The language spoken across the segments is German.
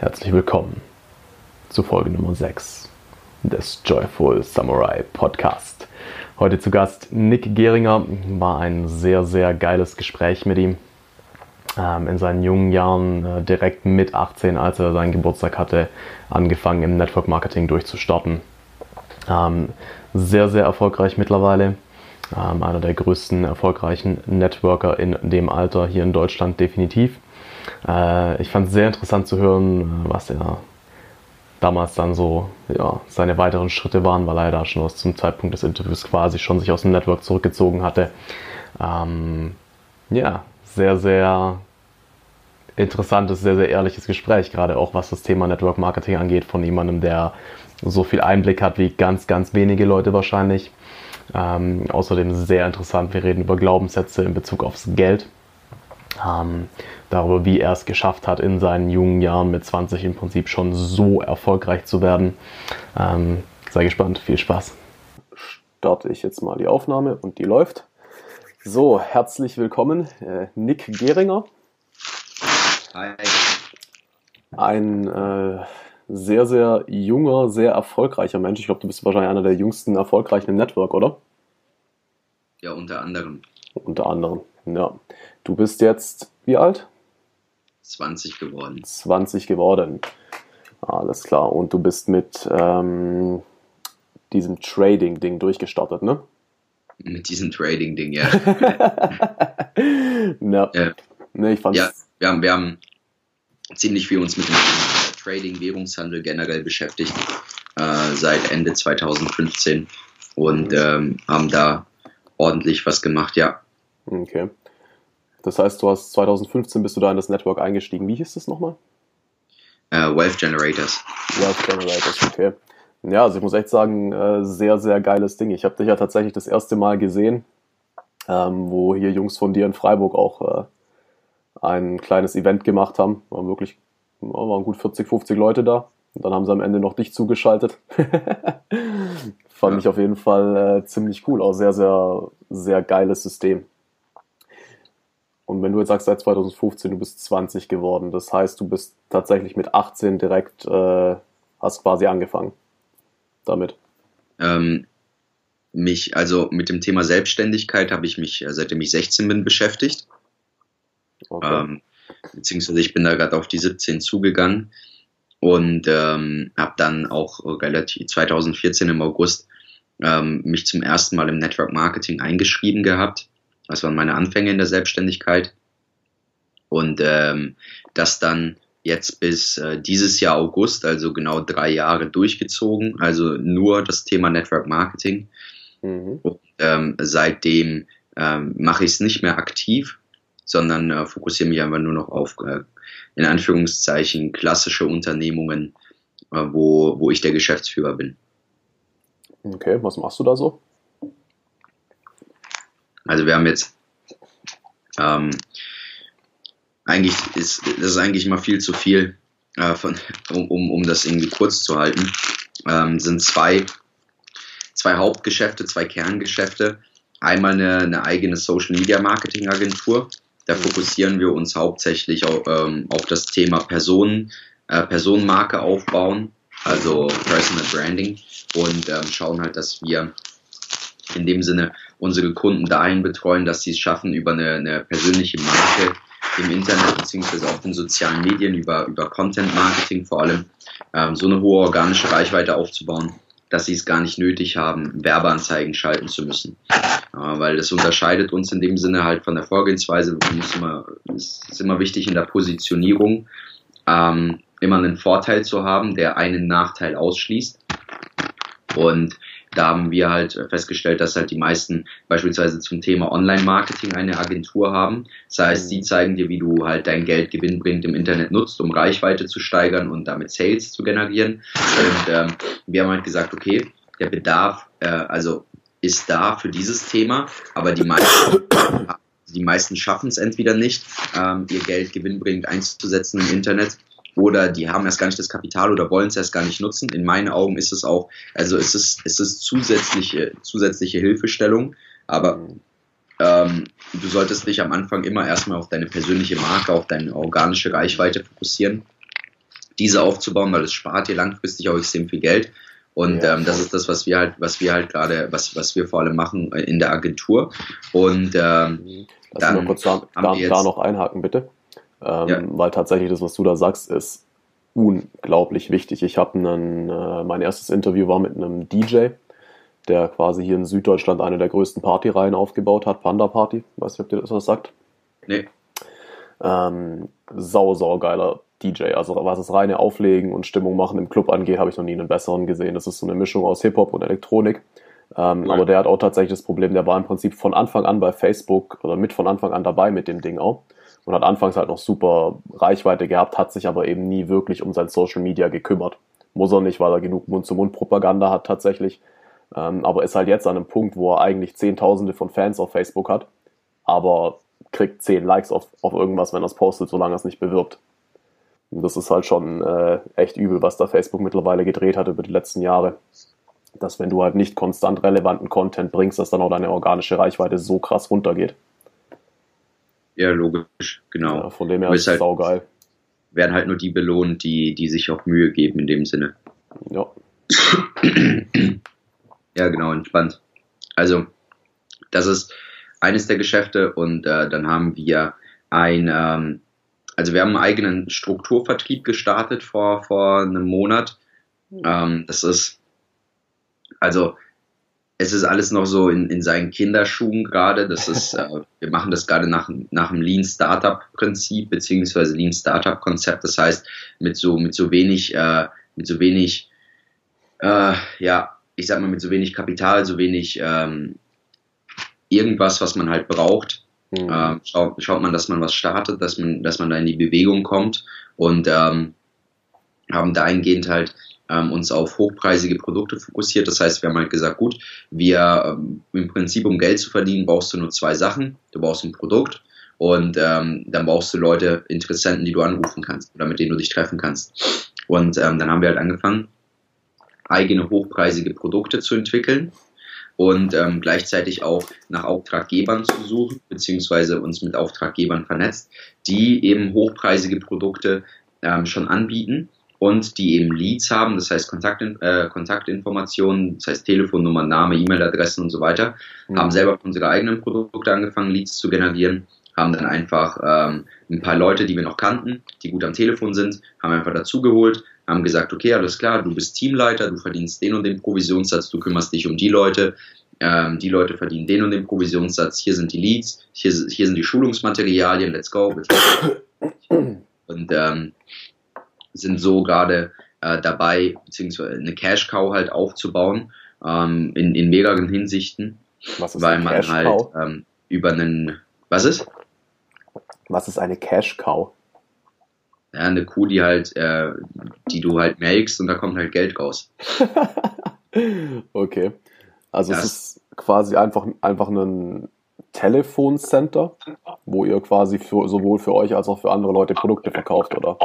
Herzlich willkommen zu Folge Nummer 6 des Joyful Samurai Podcast. Heute zu Gast Nick Geringer. War ein sehr, sehr geiles Gespräch mit ihm. Ähm, in seinen jungen Jahren, äh, direkt mit 18, als er seinen Geburtstag hatte, angefangen im Network Marketing durchzustarten. Ähm, sehr, sehr erfolgreich mittlerweile. Ähm, einer der größten erfolgreichen Networker in dem Alter hier in Deutschland definitiv. Äh, ich fand es sehr interessant zu hören, was er damals dann so ja, seine weiteren Schritte waren, weil er da schon aus zum Zeitpunkt des Interviews quasi schon sich aus dem Network zurückgezogen hatte. Ähm, ja, sehr, sehr interessantes, sehr, sehr ehrliches Gespräch, gerade auch was das Thema Network Marketing angeht, von jemandem, der so viel Einblick hat wie ganz, ganz wenige Leute wahrscheinlich. Ähm, außerdem sehr interessant, wir reden über Glaubenssätze in Bezug aufs Geld. Ähm, darüber, wie er es geschafft hat, in seinen jungen Jahren mit 20 im Prinzip schon so erfolgreich zu werden. Ähm, sei gespannt, viel Spaß. Starte ich jetzt mal die Aufnahme und die läuft. So, herzlich willkommen, äh, Nick Geringer. Hi. Ein äh, sehr, sehr junger, sehr erfolgreicher Mensch. Ich glaube, du bist wahrscheinlich einer der jüngsten erfolgreichen im Network, oder? Ja, unter anderem. Unter anderem, ja. Du bist jetzt wie alt? 20 geworden. 20 geworden. Alles klar. Und du bist mit ähm, diesem Trading-Ding durchgestartet, ne? Mit diesem Trading-Ding, ja. ja. Äh, ne, ich fand's ja, wir haben, wir haben ziemlich viel uns mit dem Trading, Währungshandel generell beschäftigt, äh, seit Ende 2015 und ähm, haben da ordentlich was gemacht, ja. Okay. Das heißt, du hast 2015 bist du da in das Network eingestiegen. Wie hieß das nochmal? Uh, Wealth Generators. Wealth Generators, okay. Ja, also ich muss echt sagen, äh, sehr, sehr geiles Ding. Ich habe dich ja tatsächlich das erste Mal gesehen, ähm, wo hier Jungs von dir in Freiburg auch äh, ein kleines Event gemacht haben. Waren wirklich, waren gut 40, 50 Leute da. Und dann haben sie am Ende noch dich zugeschaltet. Fand ja. ich auf jeden Fall äh, ziemlich cool. Auch sehr, sehr, sehr geiles System. Und wenn du jetzt sagst, seit 2015, du bist 20 geworden, das heißt, du bist tatsächlich mit 18 direkt, äh, hast quasi angefangen damit. Ähm, mich, also mit dem Thema Selbstständigkeit habe ich mich, äh, seitdem ich 16 bin, beschäftigt. Okay. Ähm, beziehungsweise ich bin da gerade auf die 17 zugegangen und ähm, habe dann auch relativ 2014 im August ähm, mich zum ersten Mal im Network Marketing eingeschrieben gehabt das waren meine Anfänge in der Selbstständigkeit. Und ähm, das dann jetzt bis äh, dieses Jahr August, also genau drei Jahre durchgezogen, also nur das Thema Network Marketing. Mhm. Und, ähm, seitdem ähm, mache ich es nicht mehr aktiv, sondern äh, fokussiere mich einfach nur noch auf, äh, in Anführungszeichen, klassische Unternehmungen, äh, wo, wo ich der Geschäftsführer bin. Okay, was machst du da so? Also wir haben jetzt ähm, eigentlich ist das ist eigentlich immer viel zu viel, äh, von, um, um, das irgendwie kurz zu halten. Ähm, sind zwei, zwei Hauptgeschäfte, zwei Kerngeschäfte. Einmal eine, eine eigene Social Media Marketing Agentur. Da fokussieren wir uns hauptsächlich auf, ähm, auf das Thema Personen, äh, Personenmarke aufbauen, also Personal Branding und ähm, schauen halt, dass wir in dem Sinne unsere Kunden dahin betreuen, dass sie es schaffen, über eine, eine persönliche Marke im Internet beziehungsweise auf den sozialen Medien, über, über Content Marketing vor allem, ähm, so eine hohe organische Reichweite aufzubauen, dass sie es gar nicht nötig haben, Werbeanzeigen schalten zu müssen. Äh, weil das unterscheidet uns in dem Sinne halt von der Vorgehensweise. Es ist immer wichtig in der Positionierung, ähm, immer einen Vorteil zu haben, der einen Nachteil ausschließt. Und da haben wir halt festgestellt, dass halt die meisten beispielsweise zum Thema Online-Marketing eine Agentur haben. Das heißt, sie mhm. zeigen dir, wie du halt dein Geld gewinnbringend im Internet nutzt, um Reichweite zu steigern und damit Sales zu generieren. Und ähm, wir haben halt gesagt, okay, der Bedarf, äh, also ist da für dieses Thema, aber die meisten die meisten schaffen es entweder nicht, ähm, ihr Geld gewinnbringend einzusetzen im Internet oder die haben erst gar nicht das Kapital oder wollen es erst gar nicht nutzen. In meinen Augen ist es auch, also es ist, es ist zusätzliche, zusätzliche Hilfestellung, aber ähm, du solltest dich am Anfang immer erstmal auf deine persönliche Marke, auf deine organische Reichweite fokussieren, diese aufzubauen, weil es spart dir langfristig auch extrem viel Geld. Und ja, ähm, das ist das, was wir halt, was wir halt gerade, was, was wir vor allem machen in der Agentur. Und ähm, Lass dann mal kurz da, da, da, noch einhaken, bitte. Ähm, ja. Weil tatsächlich das, was du da sagst, ist unglaublich wichtig. Ich habe äh, mein erstes Interview war mit einem DJ, der quasi hier in Süddeutschland eine der größten Partyreihen aufgebaut hat, Panda Party. Weiß nicht, ob dir das was sagt. Nee. Ähm, sau, sau geiler DJ. Also was das reine Auflegen und Stimmung machen im Club angeht, habe ich noch nie einen besseren gesehen. Das ist so eine Mischung aus Hip-Hop und Elektronik. Ähm, ja. Aber der hat auch tatsächlich das Problem, der war im Prinzip von Anfang an bei Facebook oder mit von Anfang an dabei mit dem Ding auch und hat anfangs halt noch super Reichweite gehabt, hat sich aber eben nie wirklich um sein Social Media gekümmert. Muss er nicht, weil er genug Mund-zu-Mund-Propaganda hat tatsächlich. Ähm, aber ist halt jetzt an einem Punkt, wo er eigentlich Zehntausende von Fans auf Facebook hat, aber kriegt zehn Likes auf, auf irgendwas, wenn er es postet, solange er es nicht bewirbt. Und das ist halt schon äh, echt übel, was da Facebook mittlerweile gedreht hat über die letzten Jahre. Dass wenn du halt nicht konstant relevanten Content bringst, dass dann auch deine organische Reichweite so krass runtergeht. Ja, logisch, genau. Ja, von dem her ist es halt, saugeil. Werden halt nur die belohnt, die, die sich auch Mühe geben in dem Sinne. Ja. ja, genau, entspannt. Also, das ist eines der Geschäfte und äh, dann haben wir ein, ähm, also wir haben einen eigenen Strukturvertrieb gestartet vor, vor einem Monat. Hm. Ähm, das ist, also es ist alles noch so in, in seinen Kinderschuhen gerade. Das ist, äh, wir machen das gerade nach, nach dem Lean Startup Prinzip beziehungsweise Lean Startup Konzept. Das heißt, mit so, mit so wenig, äh, mit so wenig, äh, ja, ich sag mal, mit so wenig Kapital, so wenig ähm, irgendwas, was man halt braucht, mhm. äh, schaut, schaut man, dass man was startet, dass man, dass man da in die Bewegung kommt und ähm, haben dahingehend halt ähm, uns auf hochpreisige Produkte fokussiert. Das heißt, wir haben halt gesagt, gut, wir ähm, im Prinzip, um Geld zu verdienen, brauchst du nur zwei Sachen. Du brauchst ein Produkt und ähm, dann brauchst du Leute, Interessenten, die du anrufen kannst oder mit denen du dich treffen kannst. Und ähm, dann haben wir halt angefangen, eigene hochpreisige Produkte zu entwickeln und ähm, gleichzeitig auch nach Auftraggebern zu suchen, beziehungsweise uns mit Auftraggebern vernetzt, die eben hochpreisige Produkte ähm, schon anbieten und die eben Leads haben, das heißt Kontakt, äh, Kontaktinformationen, das heißt Telefonnummer, Name, E-Mail-Adressen und so weiter, mhm. haben selber unsere eigenen Produkte angefangen, Leads zu generieren, haben dann einfach ähm, ein paar Leute, die wir noch kannten, die gut am Telefon sind, haben einfach dazugeholt, haben gesagt, okay, alles klar, du bist Teamleiter, du verdienst den und den Provisionssatz, du kümmerst dich um die Leute, ähm, die Leute verdienen den und den Provisionssatz, hier sind die Leads, hier, hier sind die Schulungsmaterialien, let's go. Und ähm, sind so gerade äh, dabei, beziehungsweise eine Cash Cow halt aufzubauen, ähm, in, in mehreren Hinsichten. Was ist weil eine man Cash halt Cow? Ähm, über einen, was ist? Was ist eine Cash Cow? Ja, eine Kuh, die halt, äh, die du halt melkst und da kommt halt Geld raus. okay. Also das es ist quasi einfach, einfach ein Telefoncenter, wo ihr quasi für, sowohl für euch als auch für andere Leute Produkte verkauft, oder?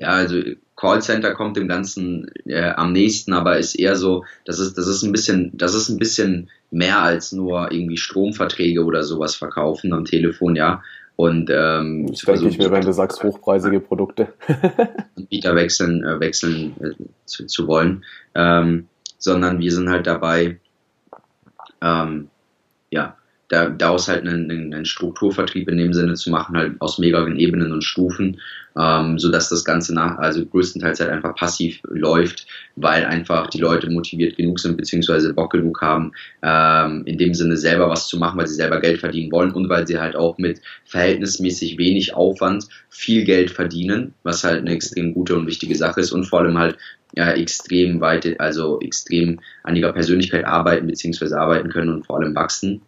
Ja, also Callcenter kommt dem Ganzen äh, am nächsten, aber ist eher so, das ist, das ist ein bisschen, das ist ein bisschen mehr als nur irgendwie Stromverträge oder sowas verkaufen am Telefon, ja. Und ähm, das denke ich mir, wenn du sagst hochpreisige Produkte. Anbieter wechseln, äh, wechseln äh, zu, zu wollen. Ähm, sondern wir sind halt dabei, ähm, ja, da, daraus halt einen, einen Strukturvertrieb in dem Sinne zu machen, halt aus mehreren Ebenen und Stufen, ähm, so dass das Ganze nach, also größtenteils halt einfach passiv läuft, weil einfach die Leute motiviert genug sind, beziehungsweise Bock genug haben, ähm, in dem Sinne selber was zu machen, weil sie selber Geld verdienen wollen und weil sie halt auch mit verhältnismäßig wenig Aufwand viel Geld verdienen, was halt eine extrem gute und wichtige Sache ist und vor allem halt ja, extrem weit, also extrem an ihrer Persönlichkeit arbeiten, beziehungsweise arbeiten können und vor allem wachsen.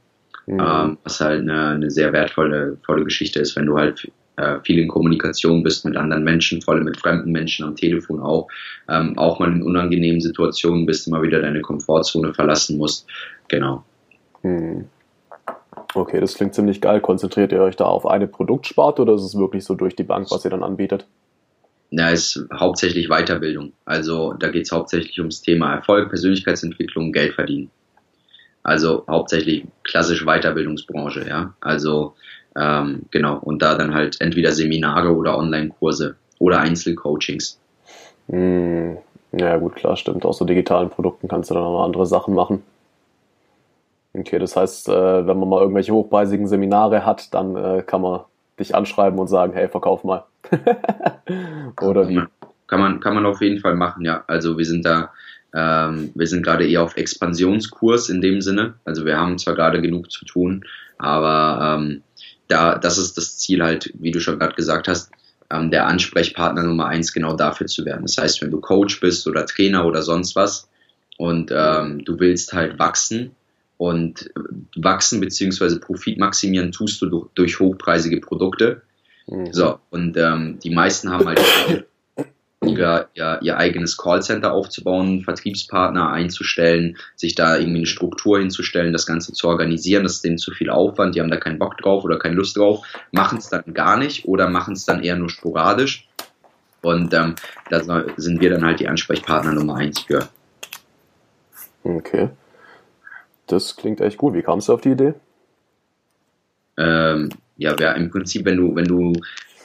Mhm. Ähm, was halt eine, eine, sehr wertvolle volle Geschichte ist, wenn du halt äh, viel in Kommunikation bist mit anderen Menschen, vor allem mit fremden Menschen am Telefon auch, ähm, auch mal in unangenehmen Situationen bist, immer wieder deine Komfortzone verlassen musst. Genau. Mhm. Okay, das klingt ziemlich geil. Konzentriert ihr euch da auf eine Produktsparte oder ist es wirklich so durch die Bank, was ihr dann anbietet? Na, ist hauptsächlich Weiterbildung. Also da geht es hauptsächlich ums Thema Erfolg, Persönlichkeitsentwicklung, Geld verdienen. Also hauptsächlich klassische Weiterbildungsbranche, ja. Also ähm, genau, und da dann halt entweder Seminare oder Online-Kurse oder Einzelcoachings. Hm, ja, gut, klar, stimmt. Aus so digitalen Produkten kannst du dann auch noch andere Sachen machen. Okay, das heißt, äh, wenn man mal irgendwelche hochpreisigen Seminare hat, dann äh, kann man dich anschreiben und sagen, hey, verkauf mal. Oder wie? Kann man, kann man auf jeden Fall machen, ja. Also wir sind da, ähm, wir sind gerade eher auf Expansionskurs in dem Sinne. Also wir haben zwar gerade genug zu tun, aber ähm, da, das ist das Ziel halt, wie du schon gerade gesagt hast, ähm, der Ansprechpartner Nummer eins genau dafür zu werden. Das heißt, wenn du Coach bist oder Trainer oder sonst was und ähm, du willst halt wachsen und wachsen bzw. Profit maximieren tust du durch, durch hochpreisige Produkte. Mhm. So, und ähm, die meisten haben halt ihr, ihr, ihr eigenes Callcenter aufzubauen, Vertriebspartner einzustellen, sich da irgendwie eine Struktur hinzustellen, das Ganze zu organisieren. Das ist denen zu viel Aufwand, die haben da keinen Bock drauf oder keine Lust drauf, machen es dann gar nicht oder machen es dann eher nur sporadisch. Und ähm, da sind wir dann halt die Ansprechpartner Nummer eins für. Okay. Das klingt echt gut. Wie kamst du auf die Idee? Ähm, ja, ja, im Prinzip, wenn du, wenn du,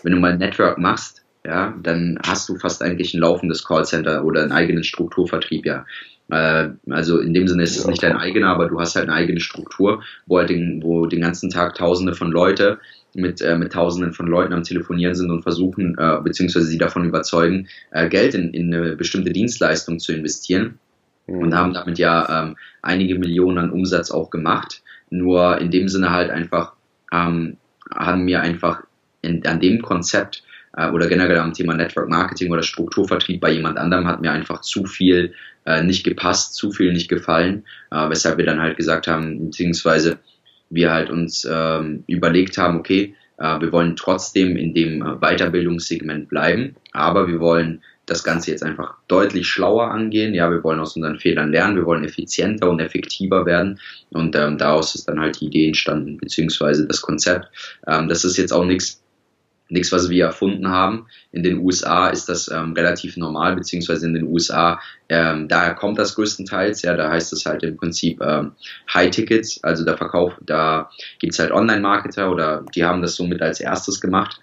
wenn du mal Network machst, ja, dann hast du fast eigentlich ein laufendes Callcenter oder einen eigenen Strukturvertrieb, ja. Äh, also in dem Sinne ist es nicht dein eigener, aber du hast halt eine eigene Struktur, wo halt den, wo den ganzen Tag Tausende von Leute mit, äh, mit Tausenden von Leuten am Telefonieren sind und versuchen, äh, beziehungsweise sie davon überzeugen, äh, Geld in, in eine bestimmte Dienstleistung zu investieren mhm. und haben damit ja ähm, einige Millionen an Umsatz auch gemacht. Nur in dem Sinne halt einfach ähm, haben mir einfach in, an dem Konzept äh, oder generell am Thema Network Marketing oder Strukturvertrieb bei jemand anderem hat mir einfach zu viel äh, nicht gepasst, zu viel nicht gefallen, äh, weshalb wir dann halt gesagt haben, beziehungsweise wir halt uns ähm, überlegt haben, okay, äh, wir wollen trotzdem in dem äh, Weiterbildungssegment bleiben, aber wir wollen das Ganze jetzt einfach deutlich schlauer angehen. Ja, wir wollen aus unseren Fehlern lernen, wir wollen effizienter und effektiver werden. Und ähm, daraus ist dann halt die Idee entstanden, beziehungsweise das Konzept. Ähm, das ist jetzt auch nichts, nichts, was wir erfunden haben. In den USA ist das ähm, relativ normal, beziehungsweise in den USA, ähm, daher kommt das größtenteils, ja, da heißt es halt im Prinzip ähm, High Tickets, also der Verkauf, da gibt's halt Online-Marketer oder die haben das somit als erstes gemacht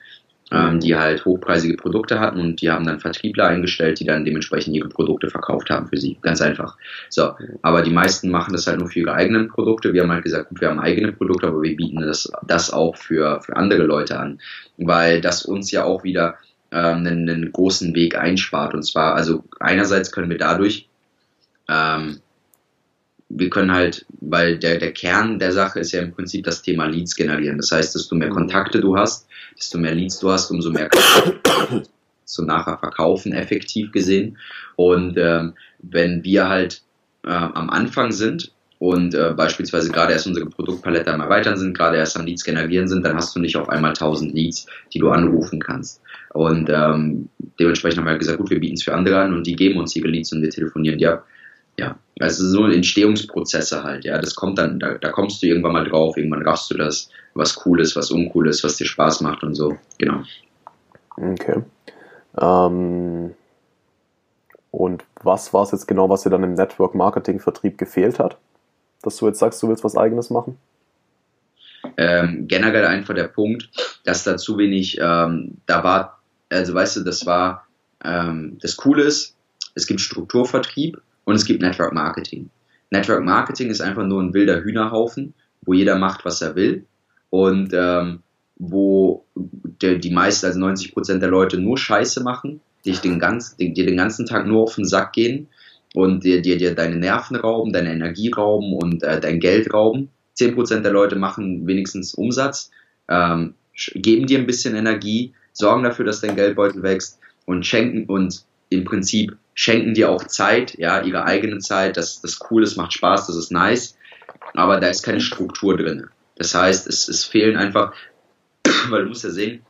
ähm, die halt hochpreisige Produkte hatten und die haben dann Vertriebler eingestellt, die dann dementsprechend ihre Produkte verkauft haben für sie. Ganz einfach. So, aber die meisten machen das halt nur für ihre eigenen Produkte. Wir haben halt gesagt, gut, wir haben eigene Produkte, aber wir bieten das, das auch für, für andere Leute an, weil das uns ja auch wieder ähm, einen, einen großen Weg einspart. Und zwar, also einerseits können wir dadurch ähm, wir können halt, weil der, der Kern der Sache ist ja im Prinzip das Thema Leads generieren. Das heißt, desto mehr Kontakte du hast, desto mehr Leads du hast, umso mehr kannst du nachher verkaufen, effektiv gesehen. Und ähm, wenn wir halt äh, am Anfang sind und äh, beispielsweise gerade erst unsere Produktpalette am Erweitern sind, gerade erst am Leads generieren sind, dann hast du nicht auf einmal 1000 Leads, die du anrufen kannst. Und ähm, dementsprechend haben wir halt gesagt, gut, wir bieten es für andere an und die geben uns ihre Leads und wir telefonieren die ab ja, also so Entstehungsprozesse halt, ja, das kommt dann, da, da kommst du irgendwann mal drauf, irgendwann raffst du das, was cool ist, was uncool ist, was dir Spaß macht und so, genau. Okay. Ähm, und was war es jetzt genau, was dir dann im Network-Marketing-Vertrieb gefehlt hat? Dass du jetzt sagst, du willst was eigenes machen? Ähm, generell einfach der Punkt, dass da zu wenig, ähm, da war, also weißt du, das war, ähm, das Coole ist, es gibt Strukturvertrieb, und es gibt Network Marketing. Network Marketing ist einfach nur ein wilder Hühnerhaufen, wo jeder macht, was er will und ähm, wo der, die meisten, also 90 Prozent der Leute nur Scheiße machen, die den, ganz, die, dir den ganzen Tag nur auf den Sack gehen und dir, dir, dir deine Nerven rauben, deine Energie rauben und äh, dein Geld rauben. 10 Prozent der Leute machen wenigstens Umsatz, ähm, geben dir ein bisschen Energie, sorgen dafür, dass dein Geldbeutel wächst und schenken und im Prinzip schenken dir auch Zeit, ja, ihre eigene Zeit, das, das cool ist, macht Spaß, das ist nice, aber da ist keine Struktur drin. Das heißt, es, es fehlen einfach, weil du musst ja sehen,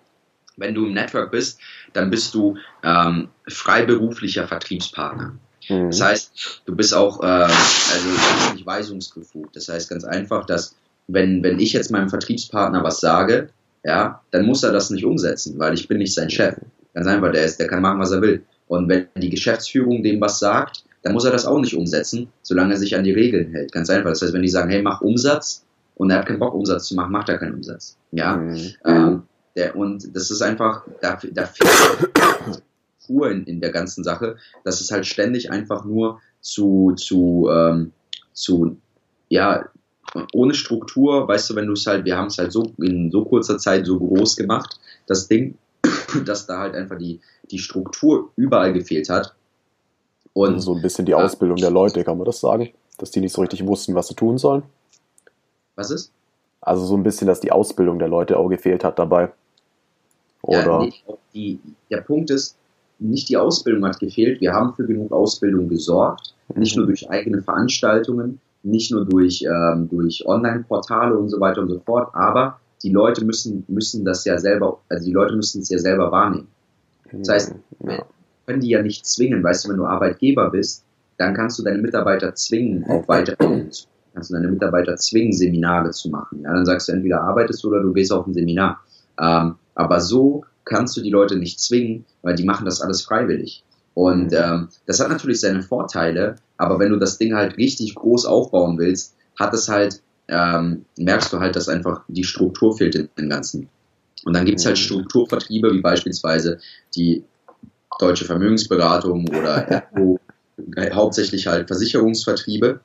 wenn du im Network bist, dann bist du ähm, freiberuflicher Vertriebspartner. Mhm. Das heißt, du bist auch äh, also nicht weisungsbefugt. Das heißt ganz einfach, dass wenn, wenn ich jetzt meinem Vertriebspartner was sage, ja, dann muss er das nicht umsetzen, weil ich bin nicht sein Chef. Ganz einfach, der ist, der kann machen, was er will. Und wenn die Geschäftsführung dem was sagt, dann muss er das auch nicht umsetzen, solange er sich an die Regeln hält. Ganz einfach. Das heißt, wenn die sagen, hey, mach Umsatz und er hat keinen Bock, Umsatz zu machen, macht er keinen Umsatz. Ja. Mhm. Ähm, Der, und das ist einfach, da, da fehlt Struktur in, in der ganzen Sache, dass es halt ständig einfach nur zu, zu, ähm, zu, ja, ohne Struktur, weißt du, wenn du es halt, wir haben es halt so in so kurzer Zeit so groß gemacht, das Ding, dass da halt einfach die, die Struktur überall gefehlt hat. Und so ein bisschen die Ausbildung der Leute, kann man das sagen? Dass die nicht so richtig wussten, was sie tun sollen? Was ist? Also so ein bisschen, dass die Ausbildung der Leute auch gefehlt hat dabei. Oder? Ja, nee, die, der Punkt ist, nicht die Ausbildung hat gefehlt. Wir haben für genug Ausbildung gesorgt. Nicht nur durch eigene Veranstaltungen, nicht nur durch, ähm, durch Online-Portale und so weiter und so fort, aber die Leute müssen, müssen das ja selber, also die Leute müssen es ja selber wahrnehmen. Das heißt, ja. können die ja nicht zwingen. Weißt du, wenn du Arbeitgeber bist, dann kannst du deine Mitarbeiter zwingen, auf Weiterbildung zu kannst du deine Mitarbeiter zwingen, Seminare zu machen. Ja, dann sagst du entweder arbeitest du oder du gehst auf ein Seminar. Ähm, aber so kannst du die Leute nicht zwingen, weil die machen das alles freiwillig. Und ähm, das hat natürlich seine Vorteile, aber wenn du das Ding halt richtig groß aufbauen willst, hat es halt, ähm, merkst du halt, dass einfach die Struktur fehlt in dem Ganzen. Und dann gibt's halt Strukturvertriebe, wie beispielsweise die Deutsche Vermögensberatung oder äh, hauptsächlich halt Versicherungsvertriebe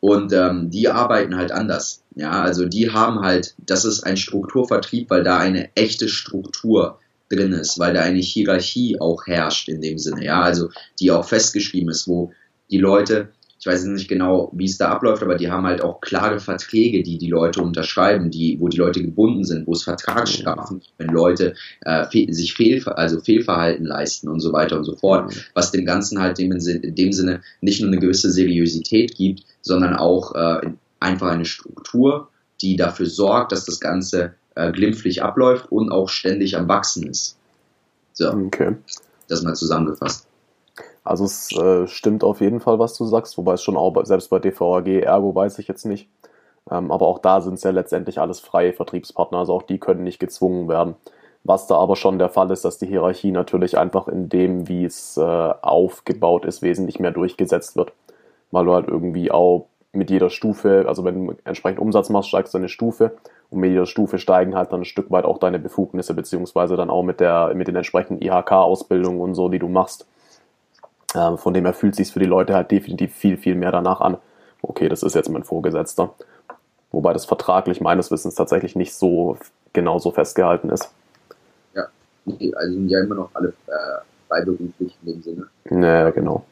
und ähm, die arbeiten halt anders. Ja, also die haben halt, das ist ein Strukturvertrieb, weil da eine echte Struktur drin ist, weil da eine Hierarchie auch herrscht in dem Sinne, ja, also die auch festgeschrieben ist, wo die Leute, ich weiß nicht genau, wie es da abläuft, aber die haben halt auch klare Verträge, die die Leute unterschreiben, die, wo die Leute gebunden sind, wo es Vertragsstrafen gibt, wenn Leute äh, fe sich Fehl, also Fehlverhalten leisten und so weiter und so fort, mhm. was dem Ganzen halt dem, in dem Sinne nicht nur eine gewisse Seriosität gibt, sondern auch äh, einfach eine Struktur, die dafür sorgt, dass das Ganze äh, glimpflich abläuft und auch ständig am Wachsen ist. So, okay. das mal zusammengefasst. Also es äh, stimmt auf jeden Fall, was du sagst, wobei es schon auch selbst bei DVAG, Ergo weiß ich jetzt nicht. Ähm, aber auch da sind es ja letztendlich alles freie Vertriebspartner, also auch die können nicht gezwungen werden. Was da aber schon der Fall ist, dass die Hierarchie natürlich einfach in dem, wie es äh, aufgebaut ist, wesentlich mehr durchgesetzt wird. Weil du halt irgendwie auch mit jeder Stufe, also wenn du entsprechend Umsatz machst, steigst du eine Stufe und mit jeder Stufe steigen halt dann ein Stück weit auch deine Befugnisse, beziehungsweise dann auch mit der, mit den entsprechenden IHK-Ausbildungen und so, die du machst. Ähm, von dem her fühlt sich für die Leute halt definitiv viel, viel mehr danach an. Okay, das ist jetzt mein Vorgesetzter. Wobei das vertraglich meines Wissens tatsächlich nicht so genau so festgehalten ist. Ja, also sind ja immer noch alle äh, freiberuflich in dem Sinne. Ja, genau.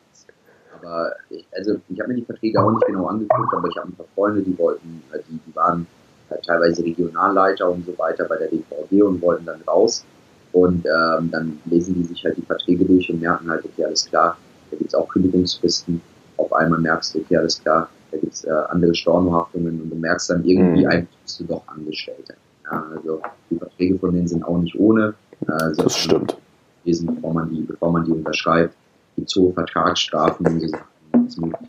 Aber ich, also ich habe mir die Verträge auch nicht genau angeguckt, aber ich habe ein paar Freunde, die wollten, äh, die, die waren halt teilweise Regionalleiter und so weiter bei der DVG und wollten dann raus. Und ähm, dann lesen die sich halt die Verträge durch und merken halt, okay, alles klar, da gibt's auch Kündigungsfristen. Auf einmal merkst du, okay, alles klar, da gibt's äh, andere Stornohaftungen und du merkst dann irgendwie, mhm. eigentlich bist du doch Angestellte. Ja, also die Verträge von denen sind auch nicht ohne. Äh, das stimmt. Lesen, bevor man die, bevor man die unterschreibt gibt so Vertragsstrafen und so Sachen.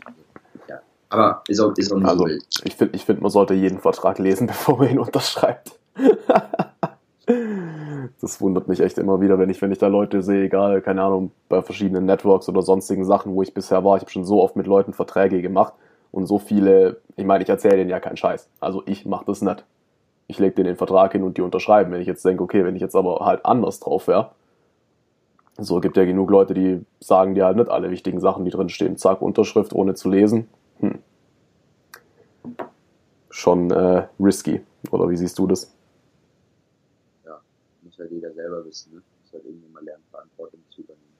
Ja. Aber ist auch, ist auch nicht also, so wild. Ich finde, ich find, man sollte jeden Vertrag lesen, bevor man ihn unterschreibt. Das wundert mich echt immer wieder, wenn ich, wenn ich da Leute sehe, egal, keine Ahnung, bei verschiedenen Networks oder sonstigen Sachen, wo ich bisher war. Ich habe schon so oft mit Leuten Verträge gemacht und so viele, ich meine, ich erzähle denen ja keinen Scheiß. Also ich mache das nicht. Ich lege denen den Vertrag hin und die unterschreiben. Wenn ich jetzt denke, okay, wenn ich jetzt aber halt anders drauf wäre, so gibt ja genug Leute, die sagen dir halt nicht alle wichtigen Sachen, die drin stehen. Zack, Unterschrift, ohne zu lesen. Hm. Schon äh, risky. Oder wie siehst du das? Muss halt jeder selber wissen. Ne? Muss halt irgendwann mal lernen, Verantwortung zu übernehmen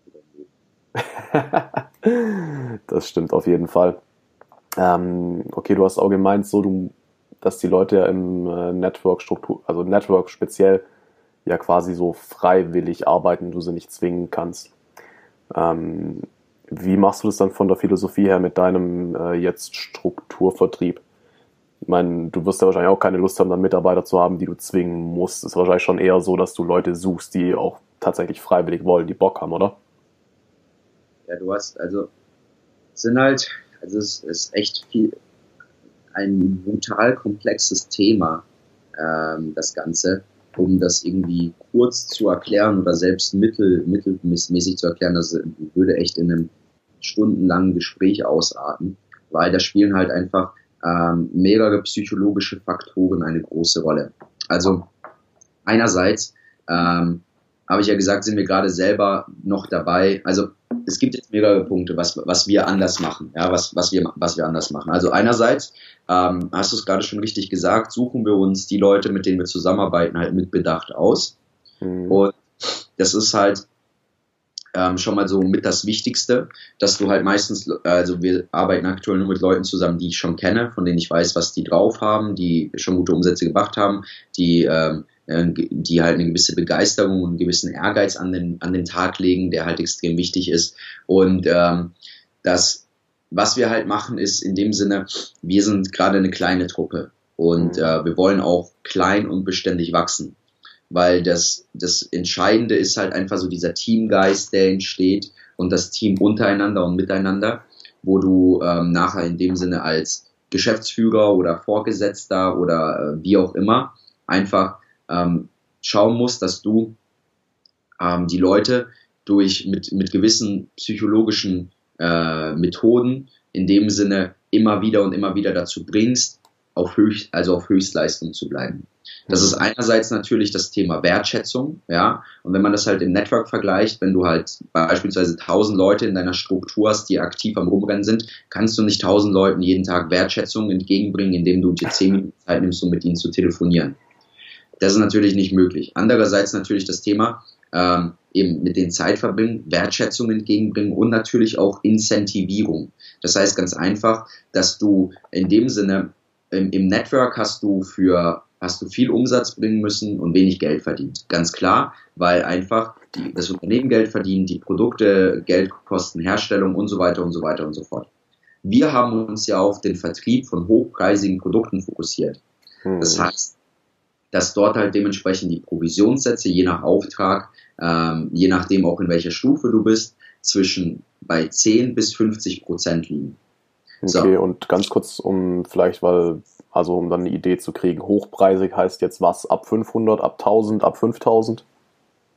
das stimmt auf jeden Fall. Ähm, okay, du hast auch gemeint, so du, dass die Leute ja im äh, Network-Struktur, also Network speziell, ja quasi so freiwillig arbeiten, du sie nicht zwingen kannst. Ähm, wie machst du das dann von der Philosophie her mit deinem äh, jetzt Strukturvertrieb? Ich meine, du wirst ja wahrscheinlich auch keine Lust haben, dann Mitarbeiter zu haben, die du zwingen musst. Es ist wahrscheinlich schon eher so, dass du Leute suchst, die auch tatsächlich freiwillig wollen, die Bock haben, oder? Ja, du hast, also, es sind halt, also es ist echt viel, ein brutal komplexes Thema, ähm, das Ganze um das irgendwie kurz zu erklären oder selbst mittel, mittelmäßig zu erklären, das würde echt in einem stundenlangen Gespräch ausarten, weil da spielen halt einfach ähm, mehrere psychologische Faktoren eine große Rolle. Also einerseits ähm, habe ich ja gesagt, sind wir gerade selber noch dabei. Also es gibt jetzt mehrere Punkte, was, was wir anders machen, ja, was, was, wir, was wir anders machen. Also einerseits, ähm, hast du es gerade schon richtig gesagt, suchen wir uns die Leute, mit denen wir zusammenarbeiten, halt mit Bedacht aus. Mhm. Und das ist halt ähm, schon mal so mit das Wichtigste, dass du halt meistens, also wir arbeiten aktuell nur mit Leuten zusammen, die ich schon kenne, von denen ich weiß, was die drauf haben, die schon gute Umsätze gemacht haben, die ähm, äh, die halt eine gewisse Begeisterung und einen gewissen Ehrgeiz an den, an den Tag legen, der halt extrem wichtig ist. Und ähm, das, was wir halt machen, ist in dem Sinne, wir sind gerade eine kleine Truppe und äh, wir wollen auch klein und beständig wachsen. Weil das, das Entscheidende ist halt einfach so dieser Teamgeist, der entsteht und das Team untereinander und miteinander, wo du ähm, nachher in dem Sinne als Geschäftsführer oder Vorgesetzter oder äh, wie auch immer einfach ähm, schauen musst, dass du ähm, die Leute durch mit, mit gewissen psychologischen äh, Methoden in dem Sinne immer wieder und immer wieder dazu bringst, auf Höchst, also auf Höchstleistung zu bleiben. Das ist einerseits natürlich das Thema Wertschätzung, ja. Und wenn man das halt im Network vergleicht, wenn du halt beispielsweise tausend Leute in deiner Struktur hast, die aktiv am Rumrennen sind, kannst du nicht tausend Leuten jeden Tag Wertschätzung entgegenbringen, indem du dir zehn Minuten Zeit nimmst, um mit ihnen zu telefonieren. Das ist natürlich nicht möglich. Andererseits natürlich das Thema ähm, eben mit den Zeit verbinden, Wertschätzung entgegenbringen und natürlich auch Incentivierung. Das heißt ganz einfach, dass du in dem Sinne im, im Network hast du für hast du viel Umsatz bringen müssen und wenig Geld verdient. Ganz klar, weil einfach die, das Unternehmen Geld verdient, die Produkte Geld kosten, Herstellung und so weiter und so weiter und so fort. Wir haben uns ja auf den Vertrieb von hochpreisigen Produkten fokussiert. Hm. Das heißt, dass dort halt dementsprechend die Provisionssätze je nach Auftrag, ähm, je nachdem auch in welcher Stufe du bist, zwischen bei 10 bis 50 Prozent liegen. Okay, so. und ganz kurz, um vielleicht, weil, also um dann eine Idee zu kriegen, hochpreisig heißt jetzt was ab 500, ab 1000, ab 5000?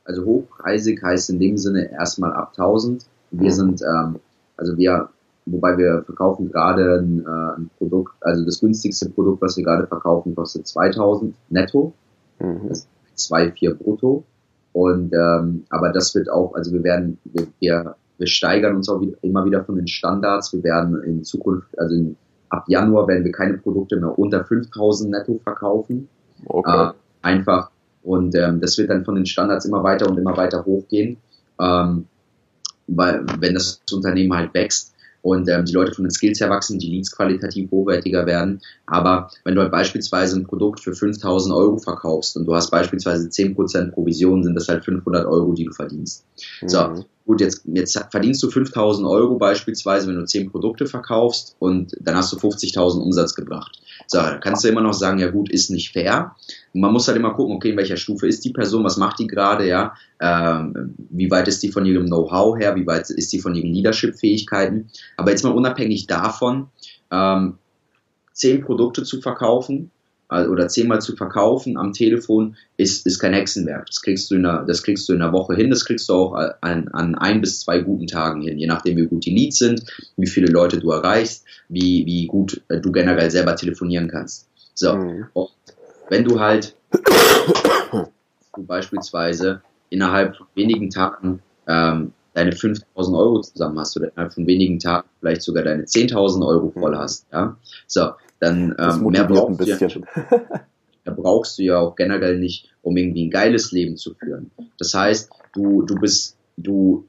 Also hochpreisig heißt in dem Sinne erstmal ab 1000. Wir mhm. sind, ähm, also wir wobei wir verkaufen gerade ein, äh, ein, Produkt, also das günstigste Produkt, was wir gerade verkaufen, kostet 2000 netto, mhm. das ist 2,4 brutto. Und ähm, aber das wird auch, also wir werden, wir, wir, wir steigern uns auch immer wieder von den Standards. Wir werden in Zukunft, also in, ab Januar werden wir keine Produkte mehr unter 5000 netto verkaufen. Okay. Äh, einfach. Und ähm, das wird dann von den Standards immer weiter und immer weiter hochgehen. Ähm, weil wenn das Unternehmen halt wächst, und ähm, die Leute von den Skills her wachsen, die Leads qualitativ hochwertiger werden. Aber wenn du halt beispielsweise ein Produkt für 5000 Euro verkaufst und du hast beispielsweise 10% Provision, sind das halt 500 Euro, die du verdienst. Mhm. So, gut, jetzt, jetzt verdienst du 5000 Euro beispielsweise, wenn du 10 Produkte verkaufst und dann hast du 50.000 Umsatz gebracht. So, kannst du immer noch sagen, ja gut, ist nicht fair. Man muss halt immer gucken, okay, in welcher Stufe ist die Person, was macht die gerade, ja, ähm, wie weit ist die von ihrem Know-how her, wie weit ist die von ihren Leadership-Fähigkeiten. Aber jetzt mal unabhängig davon, ähm, zehn Produkte zu verkaufen, oder zehnmal zu verkaufen am Telefon ist, ist kein Hexenwerk. Das kriegst du in einer, das kriegst du in einer Woche hin, das kriegst du auch an, an ein bis zwei guten Tagen hin, je nachdem wie gut die Leads sind, wie viele Leute du erreichst, wie, wie gut äh, du generell selber telefonieren kannst. So. Mhm. wenn du halt du beispielsweise innerhalb von wenigen Tagen ähm, deine 5000 Euro zusammen hast oder innerhalb von wenigen Tagen vielleicht sogar deine 10.000 Euro voll mhm. hast, ja, so, dann ähm, mehr brauchst du, ja, da brauchst du ja auch generell nicht, um irgendwie ein geiles Leben zu führen. Das heißt, du, du bist, du,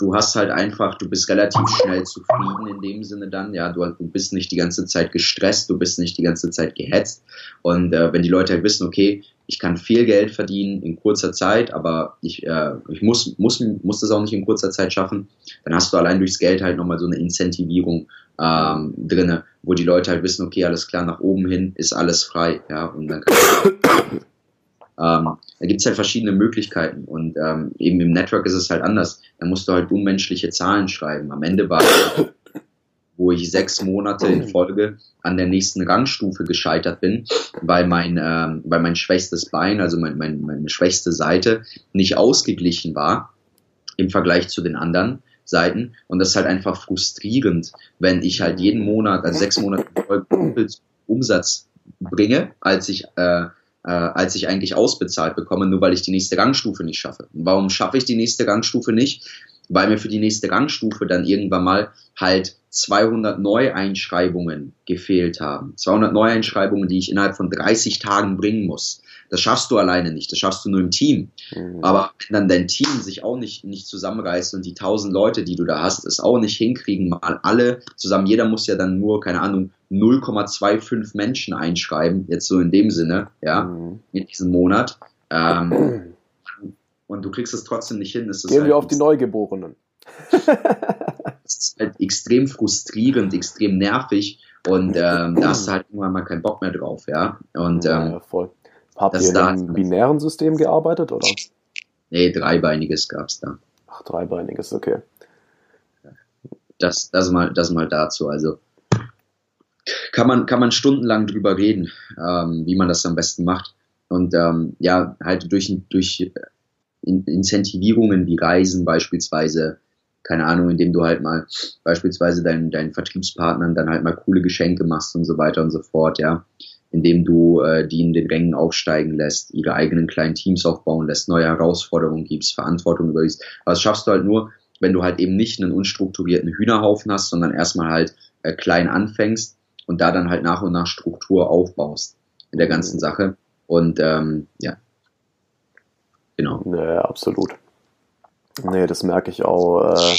du hast halt einfach, du bist relativ schnell zufrieden in dem Sinne dann, ja, du, du bist nicht die ganze Zeit gestresst, du bist nicht die ganze Zeit gehetzt. Und äh, wenn die Leute halt wissen, okay, ich kann viel Geld verdienen in kurzer Zeit, aber ich, äh, ich muss, muss, muss das auch nicht in kurzer Zeit schaffen, dann hast du allein durchs Geld halt nochmal so eine Incentivierung ähm, drinne, wo die Leute halt wissen, okay, alles klar, nach oben hin ist alles frei, ja, und dann kann ähm, da gibt es halt verschiedene Möglichkeiten und ähm, eben im Network ist es halt anders. Da musst du halt unmenschliche Zahlen schreiben. Am Ende war wo ich sechs Monate in Folge an der nächsten Rangstufe gescheitert bin, weil mein, ähm, weil mein schwächstes Bein, also mein, mein, meine schwächste Seite, nicht ausgeglichen war im Vergleich zu den anderen Seiten. Und das ist halt einfach frustrierend, wenn ich halt jeden Monat, also sechs Monate in Folge Umsatz bringe, als ich äh, äh, als ich eigentlich ausbezahlt bekomme, nur weil ich die nächste Gangstufe nicht schaffe. Und warum schaffe ich die nächste Gangstufe nicht? Weil mir für die nächste Gangstufe dann irgendwann mal halt 200 Neueinschreibungen gefehlt haben. 200 Neueinschreibungen, die ich innerhalb von 30 Tagen bringen muss. Das schaffst du alleine nicht, das schaffst du nur im Team. Mhm. Aber wenn dann dein Team sich auch nicht, nicht zusammenreißt und die 1000 Leute, die du da hast, es auch nicht hinkriegen, mal alle zusammen, jeder muss ja dann nur, keine Ahnung, 0,25 Menschen einschreiben, jetzt so in dem Sinne, ja, mhm. in diesem Monat. Ähm, und du kriegst es trotzdem nicht hin. Gehen halt wir auf die Neugeborenen. das ist halt extrem frustrierend, extrem nervig und ähm, da hast du halt irgendwann mal keinen Bock mehr drauf, ja. Und ähm, ja, voll. Habt ihr in einem binären System gearbeitet, oder? Nee, dreibeiniges gab's da. Ach, dreibeiniges, okay. Das, das mal, das mal dazu. Also kann man, kann man stundenlang drüber reden, ähm, wie man das am besten macht. Und ähm, ja, halt durch, durch Incentivierungen wie Reisen beispielsweise, keine Ahnung, indem du halt mal beispielsweise deinen, deinen Vertriebspartnern dann halt mal coole Geschenke machst und so weiter und so fort, ja. Indem du äh, die in den Rängen aufsteigen lässt, ihre eigenen kleinen Teams aufbauen lässt, neue Herausforderungen gibst, Verantwortung übergibst. Aber das schaffst du halt nur, wenn du halt eben nicht einen unstrukturierten Hühnerhaufen hast, sondern erstmal halt äh, klein anfängst und da dann halt nach und nach Struktur aufbaust in der ganzen Sache. Und ähm, ja, genau. Nee, absolut. Nee, das merke ich auch äh,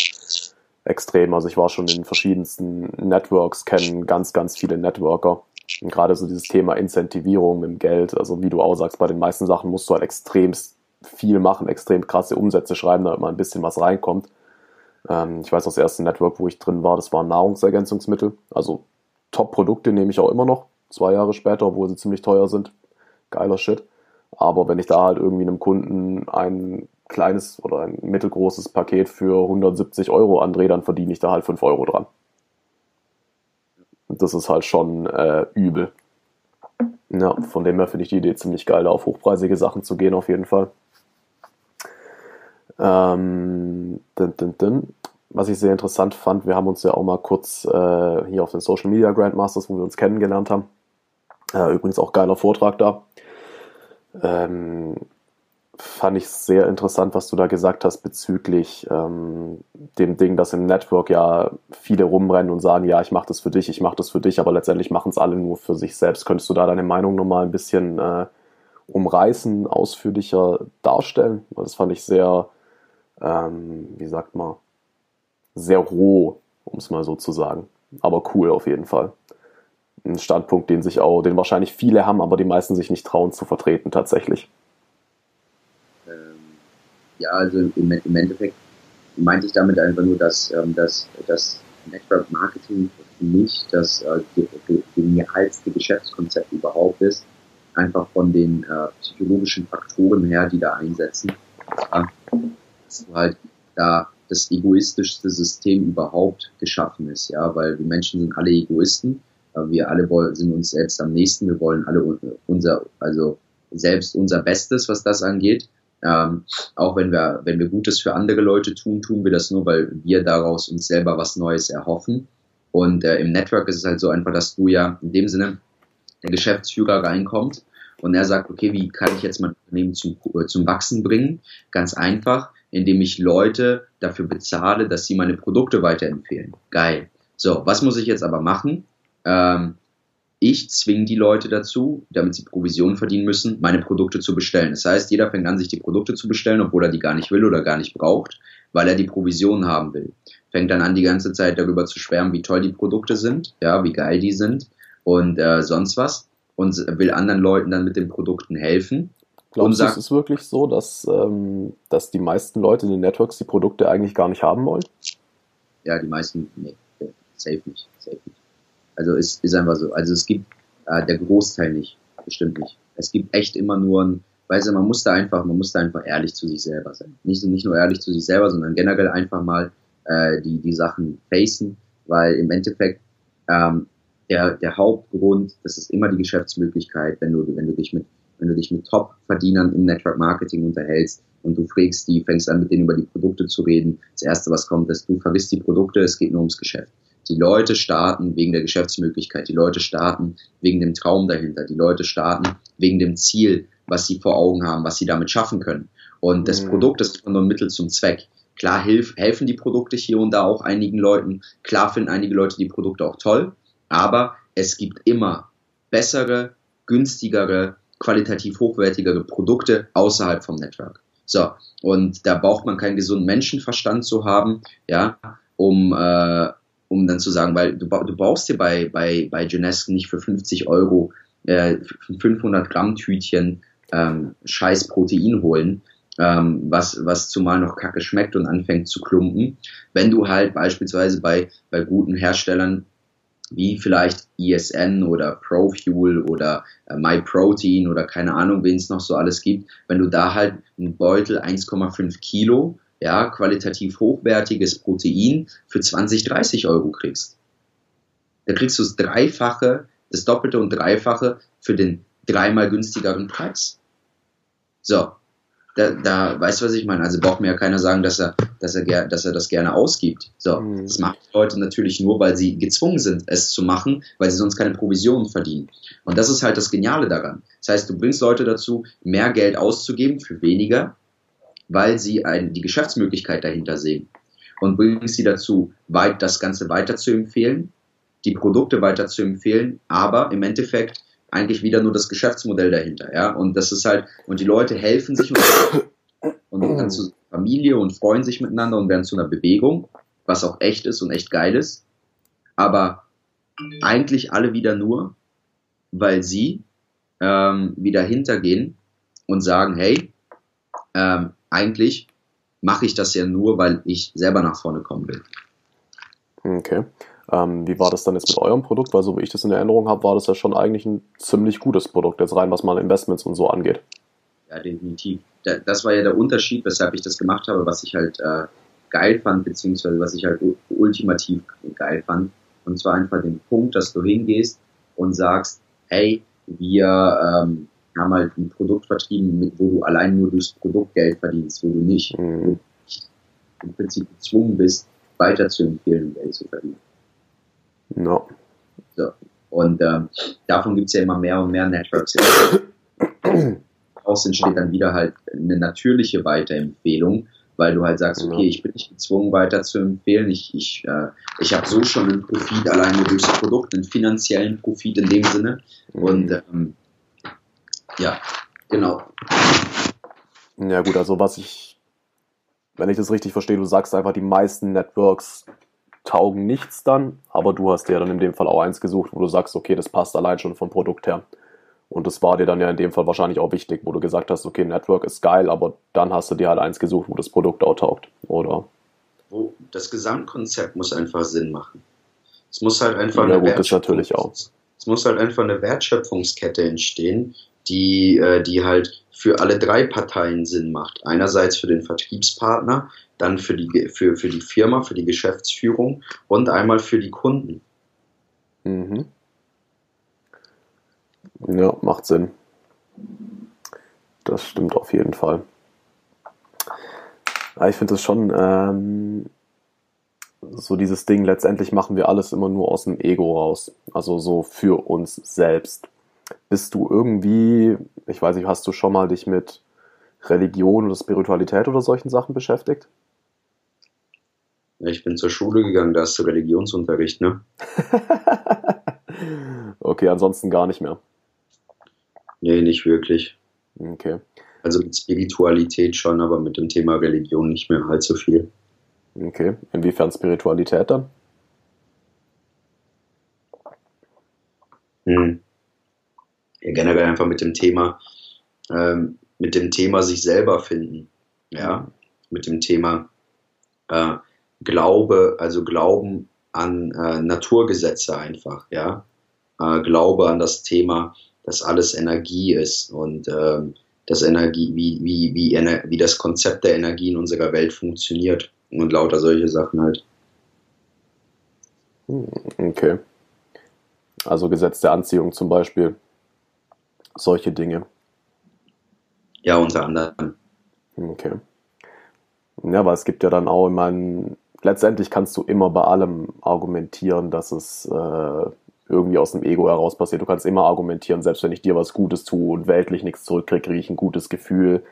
extrem. Also ich war schon in verschiedensten Networks, kenne ganz, ganz viele Networker. Gerade so dieses Thema Incentivierung mit dem Geld, also wie du auch sagst, bei den meisten Sachen musst du halt extrem viel machen, extrem krasse Umsätze schreiben, damit mal ein bisschen was reinkommt. Ähm, ich weiß, das erste Network, wo ich drin war, das waren Nahrungsergänzungsmittel. Also Top-Produkte nehme ich auch immer noch, zwei Jahre später, obwohl sie ziemlich teuer sind. Geiler Shit. Aber wenn ich da halt irgendwie einem Kunden ein kleines oder ein mittelgroßes Paket für 170 Euro andrehe, dann verdiene ich da halt 5 Euro dran. Und das ist halt schon äh, übel. Ja, von dem her finde ich die Idee ziemlich geil, da auf hochpreisige Sachen zu gehen, auf jeden Fall. Ähm, din, din, din. Was ich sehr interessant fand, wir haben uns ja auch mal kurz äh, hier auf den Social Media Grandmasters, wo wir uns kennengelernt haben. Äh, übrigens auch geiler Vortrag da. Ähm, fand ich sehr interessant, was du da gesagt hast bezüglich ähm, dem Ding, dass im Network ja viele rumrennen und sagen, ja, ich mache das für dich, ich mache das für dich, aber letztendlich machen es alle nur für sich selbst. Könntest du da deine Meinung nochmal ein bisschen äh, umreißen, ausführlicher darstellen? Das fand ich sehr, ähm, wie sagt man, sehr roh, um es mal so zu sagen. Aber cool auf jeden Fall ein Standpunkt, den sich auch, den wahrscheinlich viele haben, aber die meisten sich nicht trauen zu vertreten tatsächlich. Ja, also im, im, Endeffekt meinte ich damit einfach nur, dass, ähm, dass das Network Marketing für mich das äh, genialste Geschäftskonzept überhaupt ist. Einfach von den äh, psychologischen Faktoren her, die da einsetzen. Ja, dass halt da das egoistischste System überhaupt geschaffen ist, ja, weil die Menschen sind alle Egoisten wir alle sind uns selbst am nächsten. Wir wollen alle unser, also selbst unser Bestes, was das angeht. Ähm, auch wenn wir, wenn wir Gutes für andere Leute tun, tun wir das nur, weil wir daraus uns selber was Neues erhoffen. Und äh, im Network ist es halt so einfach, dass du ja in dem Sinne der Geschäftsführer reinkommt und er sagt, okay, wie kann ich jetzt mein Unternehmen zum, äh, zum Wachsen bringen? Ganz einfach, indem ich Leute dafür bezahle, dass sie meine Produkte weiterempfehlen. Geil. So, was muss ich jetzt aber machen? Ähm, ich zwinge die Leute dazu, damit sie Provision verdienen müssen, meine Produkte zu bestellen. Das heißt, jeder fängt an, sich die Produkte zu bestellen, obwohl er die gar nicht will oder gar nicht braucht, weil er die Provision haben will. Fängt dann an, die ganze Zeit darüber zu schwärmen, wie toll die Produkte sind, ja, wie geil die sind und äh, sonst was und will anderen Leuten dann mit den Produkten helfen. Glaubst du, es ist wirklich so, dass, ähm, dass die meisten Leute in den Networks die Produkte eigentlich gar nicht haben wollen? Ja, die meisten, nee, safe nicht, safe nicht. Also es ist einfach so. Also es gibt äh, der Großteil nicht, bestimmt nicht. Es gibt echt immer nur ein, weißt du, man muss da einfach, man muss da einfach ehrlich zu sich selber sein. Nicht, nicht nur ehrlich zu sich selber, sondern generell einfach mal äh, die, die Sachen facen, weil im Endeffekt ähm, der, der Hauptgrund, das ist immer die Geschäftsmöglichkeit, wenn du, wenn du dich mit, wenn du dich mit Top-Verdienern im Network Marketing unterhältst und du fragst die, fängst an mit denen über die Produkte zu reden. Das erste, was kommt, ist, du vergisst die Produkte, es geht nur ums Geschäft. Die Leute starten wegen der Geschäftsmöglichkeit, die Leute starten wegen dem Traum dahinter, die Leute starten wegen dem Ziel, was sie vor Augen haben, was sie damit schaffen können. Und das mhm. Produkt ist nur ein Mittel zum Zweck. Klar hilf, helfen die Produkte hier und da auch einigen Leuten. Klar finden einige Leute die Produkte auch toll. Aber es gibt immer bessere, günstigere, qualitativ hochwertigere Produkte außerhalb vom Network. So, und da braucht man keinen gesunden Menschenverstand zu haben, ja, um, äh, um dann zu sagen, weil du, du brauchst dir bei, bei, bei Genesco nicht für 50 Euro äh, 500 Gramm Tütchen ähm, scheiß Protein holen, ähm, was, was zumal noch kacke schmeckt und anfängt zu klumpen. Wenn du halt beispielsweise bei, bei guten Herstellern wie vielleicht ESN oder ProFuel oder äh, MyProtein oder keine Ahnung, wen es noch so alles gibt, wenn du da halt einen Beutel 1,5 Kilo, ja, qualitativ hochwertiges Protein für 20, 30 Euro kriegst. Da kriegst du das Dreifache, das Doppelte und Dreifache für den dreimal günstigeren Preis. So, da, da weißt du, was ich meine? Also braucht mir ja keiner sagen, dass er, dass er, dass er das gerne ausgibt. So, mhm. das machen Leute natürlich nur, weil sie gezwungen sind, es zu machen, weil sie sonst keine Provisionen verdienen. Und das ist halt das Geniale daran. Das heißt, du bringst Leute dazu, mehr Geld auszugeben für weniger, weil sie ein, die Geschäftsmöglichkeit dahinter sehen. Und bringst sie dazu, weit, das Ganze weiter zu empfehlen, die Produkte weiter zu empfehlen, aber im Endeffekt eigentlich wieder nur das Geschäftsmodell dahinter, ja. Und das ist halt, und die Leute helfen sich und, und dann zu Familie und freuen sich miteinander und werden zu einer Bewegung, was auch echt ist und echt geil ist. Aber eigentlich alle wieder nur, weil sie ähm, wieder hintergehen und sagen, hey, ähm, eigentlich mache ich das ja nur, weil ich selber nach vorne kommen will. Okay. Ähm, wie war das dann jetzt mit eurem Produkt? Weil so wie ich das in Erinnerung habe, war das ja schon eigentlich ein ziemlich gutes Produkt, jetzt rein was mal Investments und so angeht. Ja, definitiv. Das war ja der Unterschied, weshalb ich das gemacht habe, was ich halt äh, geil fand, beziehungsweise was ich halt ultimativ geil fand. Und zwar einfach den Punkt, dass du hingehst und sagst, hey, wir ähm, haben halt ein Produkt vertrieben, mit, wo du allein nur durchs Produkt Geld verdienst, wo du nicht mhm. im Prinzip gezwungen bist, weiter zu empfehlen Geld zu verdienen. No. So. Und ähm, davon gibt es ja immer mehr und mehr Networks. Daraus entsteht dann wieder halt eine natürliche Weiterempfehlung, weil du halt sagst, okay, ich bin nicht gezwungen weiter zu empfehlen. Ich, ich, äh, ich habe so schon einen Profit alleine durchs Produkt, einen finanziellen Profit in dem Sinne. Mhm. Und ähm, ja, genau. Ja gut, also was ich, wenn ich das richtig verstehe, du sagst einfach, die meisten Networks taugen nichts dann, aber du hast dir dann in dem Fall auch eins gesucht, wo du sagst, okay, das passt allein schon vom Produkt her. Und das war dir dann ja in dem Fall wahrscheinlich auch wichtig, wo du gesagt hast, okay, Network ist geil, aber dann hast du dir halt eins gesucht, wo das Produkt auch taugt, oder? Das Gesamtkonzept muss einfach Sinn machen. Es muss halt einfach ja, eine gut, natürlich auch. Es muss halt einfach eine Wertschöpfungskette entstehen, die, äh, die halt für alle drei Parteien Sinn macht. Einerseits für den Vertriebspartner, dann für die, für, für die Firma, für die Geschäftsführung und einmal für die Kunden. Mhm. Ja, macht Sinn. Das stimmt auf jeden Fall. Ja, ich finde es schon ähm, so dieses Ding, letztendlich machen wir alles immer nur aus dem Ego raus. Also so für uns selbst. Bist du irgendwie, ich weiß nicht, hast du schon mal dich mit Religion oder Spiritualität oder solchen Sachen beschäftigt? Ich bin zur Schule gegangen, da hast du Religionsunterricht, ne? okay, ansonsten gar nicht mehr. Nee, nicht wirklich. Okay. Also mit Spiritualität schon, aber mit dem Thema Religion nicht mehr halt so viel. Okay. Inwiefern Spiritualität dann? Hm. Ja, generell einfach mit dem Thema, ähm, mit dem Thema sich selber finden. Ja, mit dem Thema äh, Glaube, also Glauben an äh, Naturgesetze einfach, ja. Äh, Glaube an das Thema, dass alles Energie ist und ähm, das Energie, wie, wie, wie, wie das Konzept der Energie in unserer Welt funktioniert und lauter solche Sachen halt. Hm, okay. Also Gesetz der Anziehung zum Beispiel. Solche Dinge. Ja, unter anderem. Okay. Ja, aber es gibt ja dann auch, ich meine, letztendlich kannst du immer bei allem argumentieren, dass es äh, irgendwie aus dem Ego heraus passiert. Du kannst immer argumentieren, selbst wenn ich dir was Gutes tue und weltlich nichts zurückkriege, kriege ich ein gutes Gefühl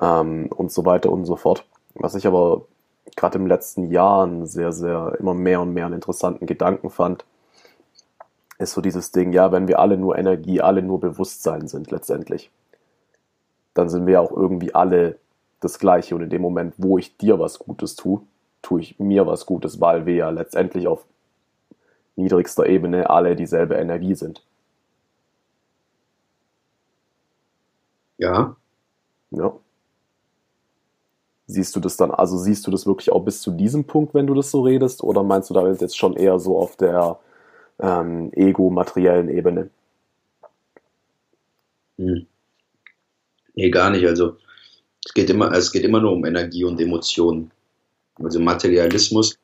ähm, und so weiter und so fort. Was ich aber gerade im letzten Jahr sehr, sehr immer mehr und mehr einen interessanten Gedanken fand, ist so dieses Ding, ja, wenn wir alle nur Energie, alle nur Bewusstsein sind letztendlich, dann sind wir auch irgendwie alle das Gleiche. Und in dem Moment, wo ich dir was Gutes tue, tue ich mir was Gutes, weil wir ja letztendlich auf niedrigster Ebene alle dieselbe Energie sind. Ja. Ja. Siehst du das dann, also siehst du das wirklich auch bis zu diesem Punkt, wenn du das so redest, oder meinst du damit jetzt schon eher so auf der ähm, ego-materiellen Ebene? Hm. Nee, gar nicht. Also es geht immer, es geht immer nur um Energie und Emotionen. Also Materialismus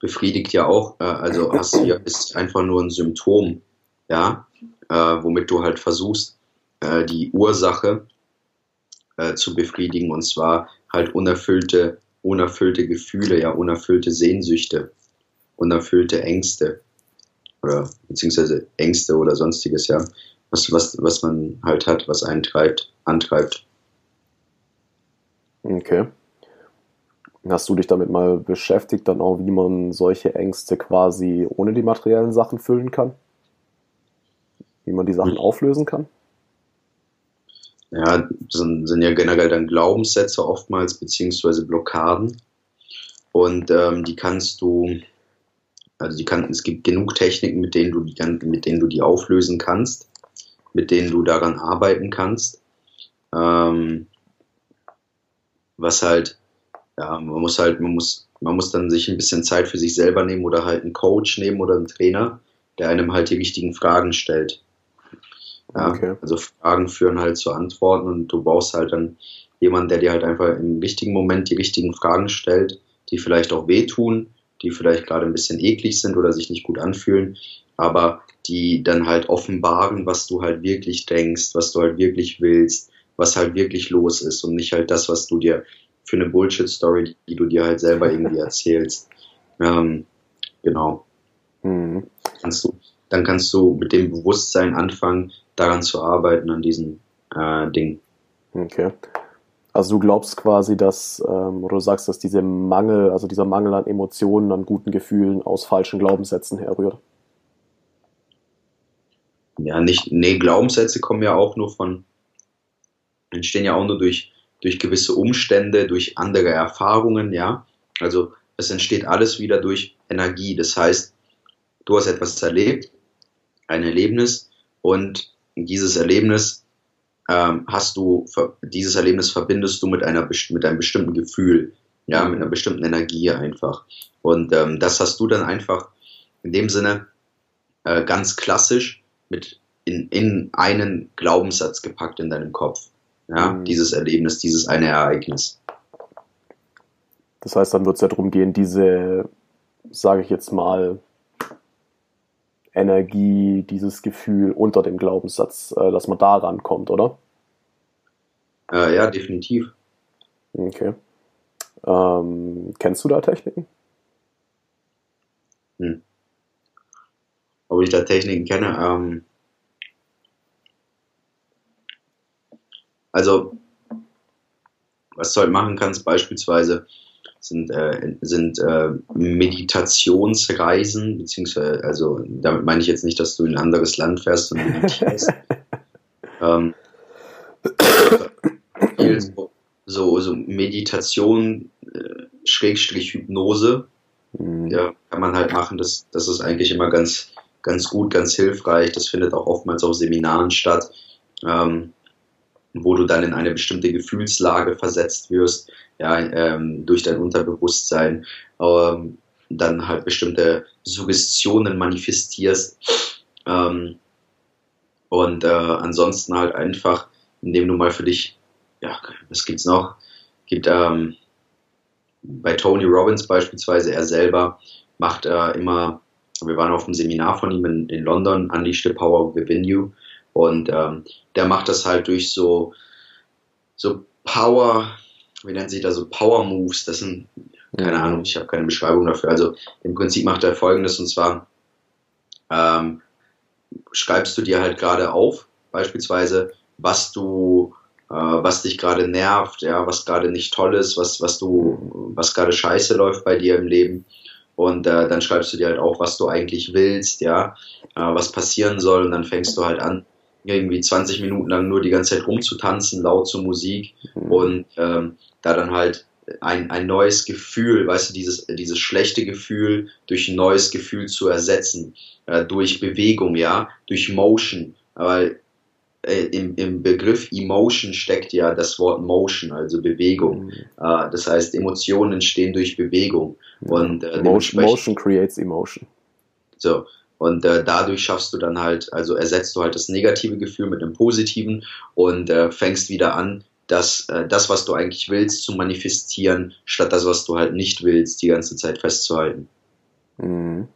befriedigt ja auch, äh, also hast du ja, ist einfach nur ein Symptom, ja, äh, womit du halt versuchst, äh, die Ursache äh, zu befriedigen und zwar halt unerfüllte, unerfüllte Gefühle, ja, unerfüllte Sehnsüchte, unerfüllte Ängste oder beziehungsweise Ängste oder sonstiges, ja, was, was, was man halt hat, was einen treibt, antreibt. Okay. Hast du dich damit mal beschäftigt, dann auch, wie man solche Ängste quasi ohne die materiellen Sachen füllen kann? Wie man die Sachen hm. auflösen kann? Ja, sind, sind ja generell dann Glaubenssätze oftmals, beziehungsweise Blockaden. Und ähm, die kannst du, also kann, es gibt genug Techniken, mit denen du die, mit denen du die auflösen kannst, mit denen du daran arbeiten kannst. Ähm, was halt, ja, man muss halt, man muss, man muss dann sich ein bisschen Zeit für sich selber nehmen oder halt einen Coach nehmen oder einen Trainer, der einem halt die richtigen Fragen stellt. Ja, okay. Also Fragen führen halt zu Antworten und du brauchst halt dann jemanden, der dir halt einfach im richtigen Moment die richtigen Fragen stellt, die vielleicht auch wehtun, die vielleicht gerade ein bisschen eklig sind oder sich nicht gut anfühlen, aber die dann halt offenbaren, was du halt wirklich denkst, was du halt wirklich willst, was halt wirklich los ist und nicht halt das, was du dir für eine Bullshit-Story, die du dir halt selber irgendwie erzählst. Ähm, genau. Mhm. Kannst du, dann kannst du mit dem Bewusstsein anfangen, daran zu arbeiten, an diesen äh, Dingen. Okay. Also du glaubst quasi, dass, ähm, oder du sagst, dass dieser Mangel, also dieser Mangel an Emotionen, an guten Gefühlen aus falschen Glaubenssätzen herrührt. Ja, nicht, nee, Glaubenssätze kommen ja auch nur von, entstehen ja auch nur durch, durch gewisse Umstände, durch andere Erfahrungen, ja. Also es entsteht alles wieder durch Energie. Das heißt, du hast etwas erlebt, ein Erlebnis und dieses Erlebnis ähm, hast du, dieses Erlebnis verbindest du mit einer mit einem bestimmten Gefühl, ja, mit einer bestimmten Energie einfach. Und ähm, das hast du dann einfach in dem Sinne äh, ganz klassisch mit in, in einen Glaubenssatz gepackt in deinem Kopf. Ja, mhm. dieses Erlebnis, dieses eine Ereignis. Das heißt, dann wird es ja darum gehen, diese, sage ich jetzt mal, Energie, dieses Gefühl unter dem Glaubenssatz, äh, dass man da rankommt, oder? Äh, ja, definitiv. Okay. Ähm, kennst du da Techniken? Hm. Ob ich da Techniken kenne? Ähm, also, was du halt machen kannst, beispielsweise, sind, äh, sind äh, Meditationsreisen, beziehungsweise, also damit meine ich jetzt nicht, dass du in ein anderes Land fährst und meditierst. ähm, so, so Meditation, äh, Schrägstrich Hypnose, mhm. ja, kann man halt machen. Das, das ist eigentlich immer ganz, ganz gut, ganz hilfreich. Das findet auch oftmals auf Seminaren statt. Ähm, wo du dann in eine bestimmte Gefühlslage versetzt wirst, ja, ähm, durch dein Unterbewusstsein, ähm, dann halt bestimmte Suggestionen manifestierst ähm, und äh, ansonsten halt einfach, indem du mal für dich, ja, was gibt's noch? Gibt ähm, bei Tony Robbins beispielsweise, er selber macht äh, immer, wir waren auf einem Seminar von ihm in, in London, Unleash the Power Within You, und ähm, der macht das halt durch so, so Power, wie nennt sich das, so Power Moves. Das sind Keine mhm. Ahnung, ich habe keine Beschreibung dafür. Also im Prinzip macht er folgendes und zwar ähm, schreibst du dir halt gerade auf, beispielsweise, was du, äh, was dich gerade nervt, ja, was gerade nicht toll ist, was, was du, was gerade scheiße läuft bei dir im Leben. Und äh, dann schreibst du dir halt auf, was du eigentlich willst, ja, äh, was passieren soll. Und dann fängst du halt an, irgendwie 20 Minuten lang nur die ganze Zeit rumzutanzen, laut zur Musik mhm. und ähm, da dann halt ein, ein neues Gefühl, weißt du, dieses, dieses schlechte Gefühl durch ein neues Gefühl zu ersetzen, äh, durch Bewegung, ja, durch Motion, weil äh, im, im Begriff Emotion steckt ja das Wort Motion, also Bewegung. Mhm. Äh, das heißt, Emotionen entstehen durch Bewegung. Und, äh, Motion, Motion creates emotion. So, und äh, dadurch schaffst du dann halt, also ersetzt du halt das negative Gefühl mit einem positiven und äh, fängst wieder an, das, äh, das, was du eigentlich willst, zu manifestieren, statt das, was du halt nicht willst, die ganze Zeit festzuhalten. Mhm.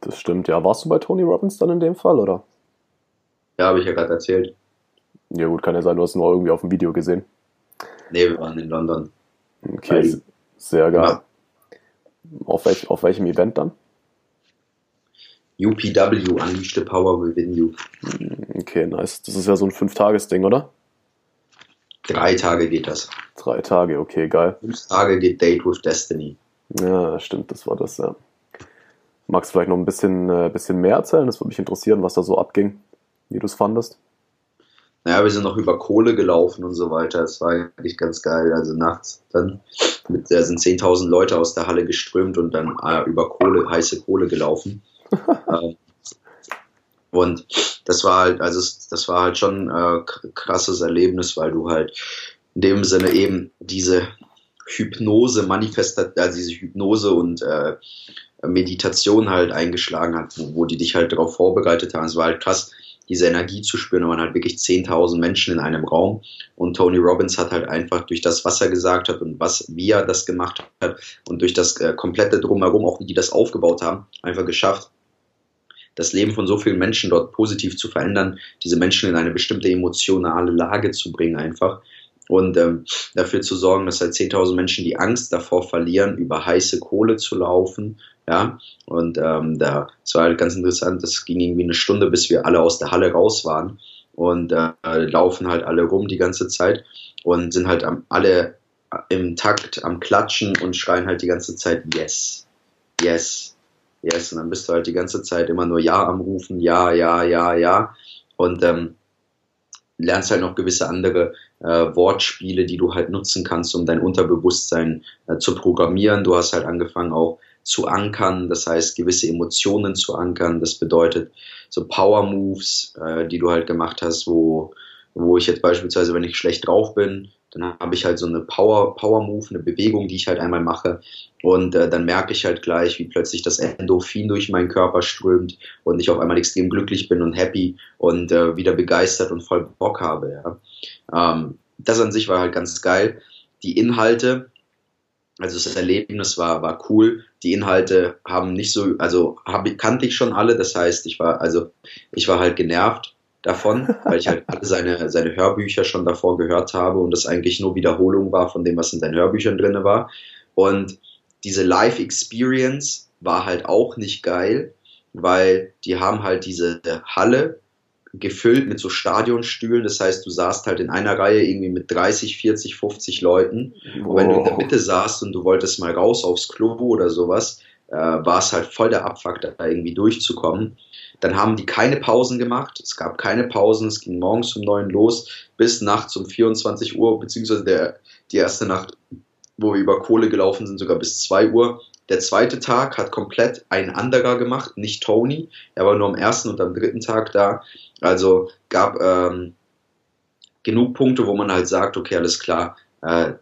Das stimmt, ja. Warst du bei Tony Robbins dann in dem Fall, oder? Ja, habe ich ja gerade erzählt. Ja gut, kann ja sein, du hast ihn nur irgendwie auf dem Video gesehen. Nee, wir waren in London. Okay, sehr geil. Ja. Auf, welch, auf welchem Event dann? UPW, Unleash the Power Within You. Okay, nice. Das ist ja so ein Fünf-Tages-Ding, oder? Drei Tage geht das. Drei Tage, okay, geil. Fünf Tage geht Date with Destiny. Ja, stimmt, das war das, ja. Magst du vielleicht noch ein bisschen, äh, bisschen mehr erzählen? Das würde mich interessieren, was da so abging, wie du es fandest. Naja, wir sind noch über Kohle gelaufen und so weiter. Das war eigentlich ganz geil. Also nachts dann mit, da sind 10.000 Leute aus der Halle geströmt und dann äh, über Kohle, heiße Kohle gelaufen. Ähm, und das war halt, also das war halt schon äh, krasses Erlebnis, weil du halt in dem Sinne eben diese Hypnose manifestat, also diese Hypnose und äh, Meditation halt eingeschlagen hat, wo, wo die dich halt darauf vorbereitet haben. Es war halt krass, diese Energie zu spüren. Da waren halt wirklich 10.000 Menschen in einem Raum und Tony Robbins hat halt einfach durch das, was er gesagt hat und was, wie er das gemacht hat und durch das äh, komplette Drumherum, auch wie die das aufgebaut haben, einfach geschafft, das Leben von so vielen Menschen dort positiv zu verändern, diese Menschen in eine bestimmte emotionale Lage zu bringen einfach. Und ähm, dafür zu sorgen, dass halt 10.000 Menschen die Angst davor verlieren, über heiße Kohle zu laufen, ja, und ähm, da, es war halt ganz interessant, das ging irgendwie eine Stunde, bis wir alle aus der Halle raus waren. Und äh, laufen halt alle rum die ganze Zeit und sind halt am, alle im Takt am Klatschen und schreien halt die ganze Zeit Yes, Yes, Yes. Und dann bist du halt die ganze Zeit immer nur Ja am Rufen, Ja, Ja, Ja, Ja. Und ähm, lernst halt noch gewisse andere äh, Wortspiele, die du halt nutzen kannst, um dein Unterbewusstsein äh, zu programmieren. Du hast halt angefangen auch zu ankern, das heißt gewisse Emotionen zu ankern. Das bedeutet so Power Moves, äh, die du halt gemacht hast, wo, wo ich jetzt beispielsweise, wenn ich schlecht drauf bin, dann habe ich halt so eine Power, Power Move, eine Bewegung, die ich halt einmal mache. Und äh, dann merke ich halt gleich, wie plötzlich das Endorphin durch meinen Körper strömt und ich auf einmal extrem glücklich bin und happy und äh, wieder begeistert und voll Bock habe. Ja. Ähm, das an sich war halt ganz geil. Die Inhalte, also das Erlebnis war, war cool. Die Inhalte haben nicht so, also hab, kannte ich schon alle. Das heißt, ich war, also ich war halt genervt davon, weil ich halt alle seine, seine Hörbücher schon davor gehört habe und das eigentlich nur Wiederholung war von dem, was in seinen Hörbüchern drin war. Und diese Live-Experience war halt auch nicht geil, weil die haben halt diese Halle gefüllt mit so Stadionstühlen. Das heißt, du saßt halt in einer Reihe irgendwie mit 30, 40, 50 Leuten. Und wenn du in der Mitte saßt und du wolltest mal raus aufs Klo oder sowas, äh, war es halt voll der Abfuck, da irgendwie durchzukommen. Dann haben die keine Pausen gemacht. Es gab keine Pausen. Es ging morgens um neun los bis nachts um 24 Uhr, beziehungsweise der, die erste Nacht, wo wir über Kohle gelaufen sind, sogar bis zwei Uhr. Der zweite Tag hat komplett ein anderer gemacht, nicht Tony. Er war nur am ersten und am dritten Tag da. Also gab ähm, genug Punkte, wo man halt sagt, okay, alles klar, äh,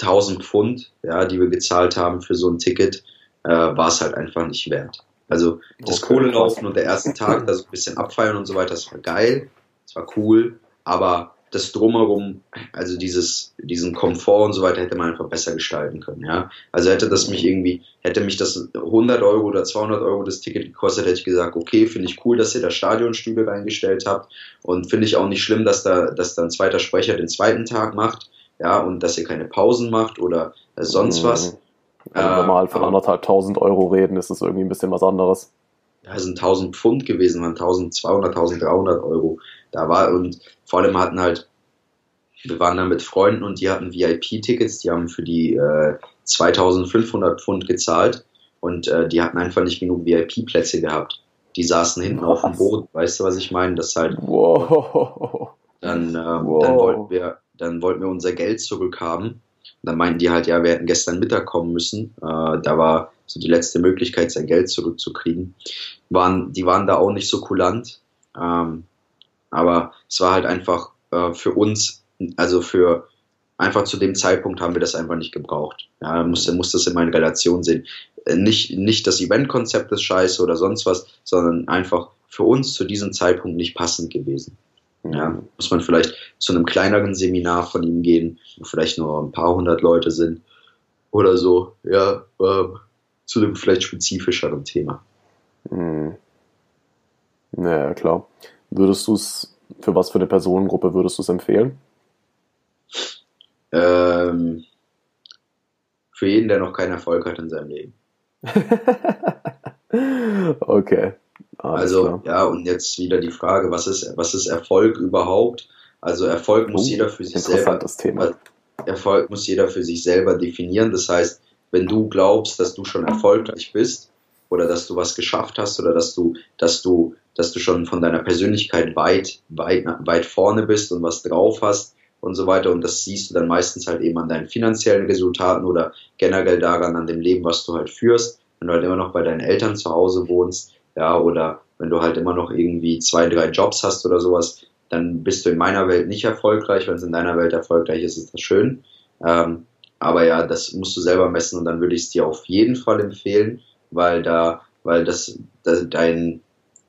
1000 Pfund, ja, die wir gezahlt haben für so ein Ticket, äh, war es halt einfach nicht wert. Also das okay, Kohlelaufen und der erste Tag, da so ein bisschen abfeiern und so weiter, das war geil, das war cool, aber das drumherum, also dieses, diesen Komfort und so weiter, hätte man einfach besser gestalten können, ja. Also hätte das mich irgendwie, hätte mich das 100 Euro oder 200 Euro das Ticket gekostet, hätte ich gesagt, okay, finde ich cool, dass ihr da Stadionstühle reingestellt habt und finde ich auch nicht schlimm, dass da, dass da ein zweiter Sprecher den zweiten Tag macht, ja, und dass ihr keine Pausen macht oder sonst mhm. Also wenn wir halt von anderthalb tausend Euro reden, ist das irgendwie ein bisschen was anderes. Ja, es sind 1000 Pfund gewesen, waren 1200, 1300 Euro. Da war, und vor allem hatten halt, wir waren da mit Freunden und die hatten VIP-Tickets, die haben für die äh, 2500 Pfund gezahlt und äh, die hatten einfach nicht genug VIP-Plätze gehabt. Die saßen hinten was? auf dem Boot, weißt du, was ich meine? Das halt. Wow. Dann, wow. dann wollten wir, dann wollten wir unser Geld zurückhaben. Dann meinten die halt, ja, wir hätten gestern Mittag kommen müssen. Äh, da war so die letzte Möglichkeit, sein Geld zurückzukriegen. Waren, die waren da auch nicht so kulant. Ähm, aber es war halt einfach äh, für uns, also für einfach zu dem Zeitpunkt haben wir das einfach nicht gebraucht. Ja, muss, muss das in Relation sehen. Äh, nicht, nicht das Eventkonzept ist scheiße oder sonst was, sondern einfach für uns zu diesem Zeitpunkt nicht passend gewesen. Ja, muss man vielleicht zu einem kleineren Seminar von ihm gehen, wo vielleicht nur ein paar hundert Leute sind oder so, ja, äh, zu einem vielleicht spezifischeren Thema. Hm. Naja, klar. Würdest du es, für was für eine Personengruppe würdest du es empfehlen? Ähm, für jeden, der noch keinen Erfolg hat in seinem Leben. okay. Alles also, klar. ja, und jetzt wieder die Frage, was ist, was ist Erfolg überhaupt? Also Erfolg muss uh, jeder für sich selber. Thema. Erfolg muss jeder für sich selber definieren. Das heißt, wenn du glaubst, dass du schon erfolgreich bist oder dass du was geschafft hast oder dass du, dass du, dass du schon von deiner Persönlichkeit weit, weit, weit vorne bist und was drauf hast und so weiter. Und das siehst du dann meistens halt eben an deinen finanziellen Resultaten oder generell daran, an dem Leben, was du halt führst. Wenn du halt immer noch bei deinen Eltern zu Hause wohnst, ja, oder wenn du halt immer noch irgendwie zwei, drei Jobs hast oder sowas, dann bist du in meiner Welt nicht erfolgreich. Wenn es in deiner Welt erfolgreich ist, ist das schön. Ähm, aber ja, das musst du selber messen und dann würde ich es dir auf jeden Fall empfehlen, weil da, weil das, das dein,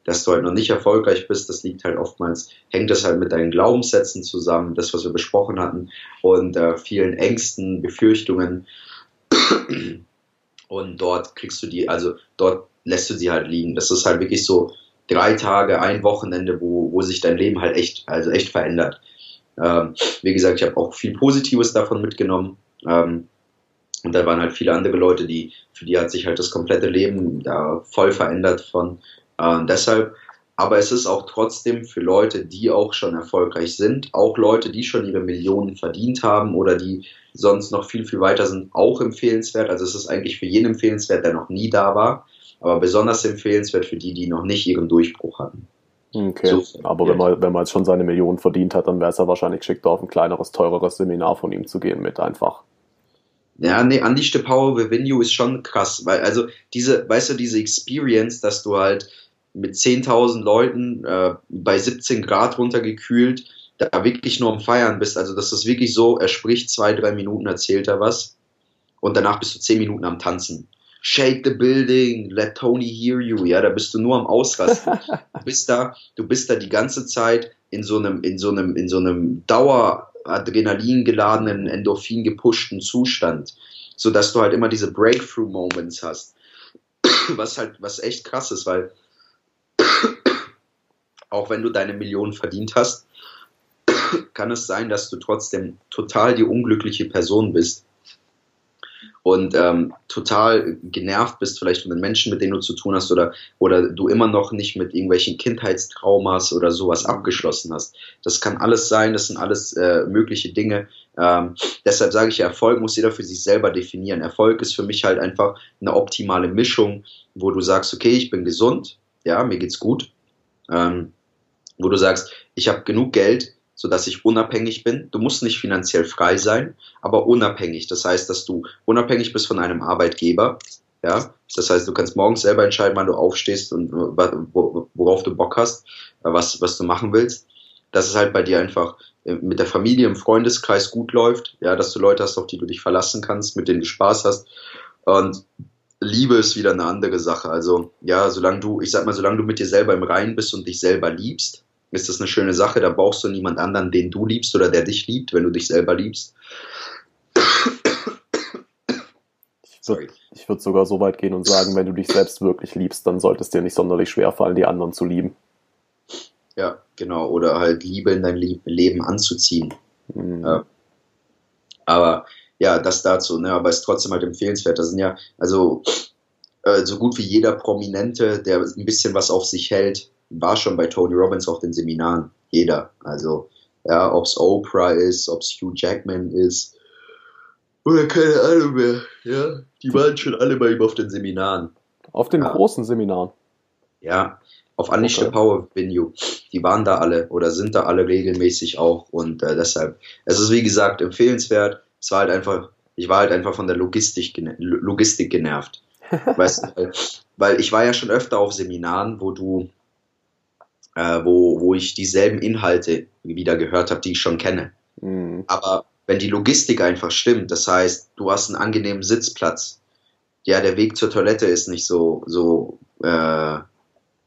dass du halt noch nicht erfolgreich bist, das liegt halt oftmals, hängt das halt mit deinen Glaubenssätzen zusammen, das, was wir besprochen hatten, und äh, vielen Ängsten, Befürchtungen. Und dort kriegst du die, also dort lässt du sie halt liegen. Das ist halt wirklich so drei Tage, ein Wochenende, wo, wo sich dein Leben halt echt, also echt verändert. Ähm, wie gesagt, ich habe auch viel Positives davon mitgenommen. Ähm, und da waren halt viele andere Leute, die, für die hat sich halt das komplette Leben da voll verändert von. Äh, deshalb, aber es ist auch trotzdem für Leute, die auch schon erfolgreich sind, auch Leute, die schon ihre Millionen verdient haben oder die sonst noch viel, viel weiter sind, auch empfehlenswert. Also es ist eigentlich für jeden empfehlenswert, der noch nie da war aber besonders empfehlenswert für die, die noch nicht ihren Durchbruch hatten. Okay, so, aber ja. wenn, man, wenn man jetzt schon seine Millionen verdient hat, dann wäre es ja wahrscheinlich geschickt, auf ein kleineres, teureres Seminar von ihm zu gehen mit einfach. Ja, nee, Power Within You ist schon krass, weil also diese, weißt du, diese Experience, dass du halt mit 10.000 Leuten äh, bei 17 Grad runtergekühlt da wirklich nur am Feiern bist, also das ist wirklich so, er spricht zwei, drei Minuten, erzählt er was und danach bist du zehn Minuten am Tanzen. Shake the Building, Let Tony Hear You, ja, da bist du nur am Ausrasten. du bist da, du bist da die ganze Zeit in so einem, in so einem, in so einem Daueradrenalin geladenen, Endorphin gepushten Zustand, so dass du halt immer diese Breakthrough Moments hast. was halt, was echt krass ist, weil auch wenn du deine Millionen verdient hast, kann es sein, dass du trotzdem total die unglückliche Person bist und ähm, total genervt bist, vielleicht von den Menschen, mit denen du zu tun hast, oder, oder du immer noch nicht mit irgendwelchen Kindheitstraumas oder sowas abgeschlossen hast. Das kann alles sein, das sind alles äh, mögliche Dinge. Ähm, deshalb sage ich, Erfolg muss jeder für sich selber definieren. Erfolg ist für mich halt einfach eine optimale Mischung, wo du sagst, okay, ich bin gesund, ja, mir geht's gut. Ähm, wo du sagst, ich habe genug Geld, sodass ich unabhängig bin. Du musst nicht finanziell frei sein, aber unabhängig. Das heißt, dass du unabhängig bist von einem Arbeitgeber. Ja, das heißt, du kannst morgens selber entscheiden, wann du aufstehst und worauf du Bock hast, was, was du machen willst. Dass es halt bei dir einfach äh, mit der Familie im Freundeskreis gut läuft. Ja, dass du Leute hast, auf die du dich verlassen kannst, mit denen du Spaß hast. Und Liebe ist wieder eine andere Sache. Also, ja, solange du, ich sag mal, solange du mit dir selber im Reinen bist und dich selber liebst, ist das eine schöne Sache. Da brauchst du niemand anderen, den du liebst oder der dich liebt, wenn du dich selber liebst. Ich würde würd sogar so weit gehen und sagen, wenn du dich selbst wirklich liebst, dann sollte es dir nicht sonderlich schwer fallen, die anderen zu lieben. Ja, genau. Oder halt Liebe in dein Leben anzuziehen. Mhm. Ja. Aber ja, das dazu, ne? aber ist trotzdem halt empfehlenswert. Da sind ja, also äh, so gut wie jeder Prominente, der ein bisschen was auf sich hält, war schon bei Tony Robbins auf den Seminaren. Jeder. Also, ja, ob es Oprah ist, ob es Hugh Jackman ist, oder keine Ahnung mehr. Ja, die waren schon alle bei ihm auf den Seminaren. Auf den Ja. großen Seminaren. Ja, auf Unleash the Okay. Power Venue. Die waren da alle oder sind da alle regelmäßig auch und äh, deshalb, es ist wie gesagt empfehlenswert. Es war halt einfach, ich war halt einfach von der Logistik, Logistik genervt. weißt du, weil ich war ja schon öfter auf Seminaren, wo du, äh, wo, wo ich dieselben Inhalte wieder gehört habe, die ich schon kenne. Mhm. Aber wenn die Logistik einfach stimmt, das heißt, du hast einen angenehmen Sitzplatz, ja, der Weg zur Toilette ist nicht so, so, äh,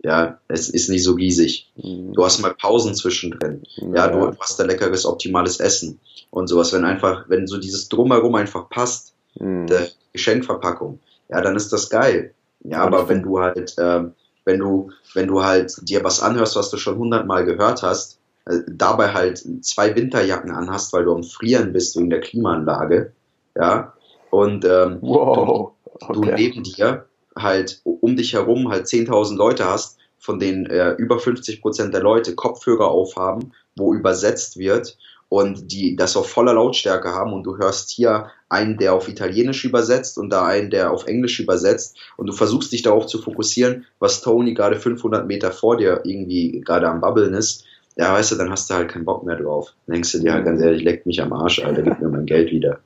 ja, es ist nicht so riesig. Mhm. Du hast mal Pausen zwischendrin. Ja, du hast da leckeres, optimales Essen und sowas. Wenn einfach, wenn so dieses Drumherum einfach passt, Mhm. der Geschenkverpackung, ja, dann ist das geil. Ja, aber wenn du halt, ähm, wenn du, wenn du halt dir was anhörst, was du schon hundertmal gehört hast, äh, dabei halt zwei Winterjacken anhast, weil du am Frieren bist wegen der Klimaanlage, ja, und ähm, Wow. du Okay. neben dir halt um dich herum halt 10.000 Leute hast, von denen äh, über 50 Prozent der Leute Kopfhörer aufhaben, wo übersetzt wird und die das auf voller Lautstärke haben und du hörst hier einen, der auf Italienisch übersetzt und da einen, der auf Englisch übersetzt und du versuchst dich darauf zu fokussieren, was Tony gerade 500 Meter vor dir irgendwie gerade am Babbeln ist. Ja, weißt du, dann hast du halt keinen Bock mehr drauf. Dann denkst du dir halt ganz ehrlich, leck mich am Arsch, Alter, gib mir mein Geld wieder.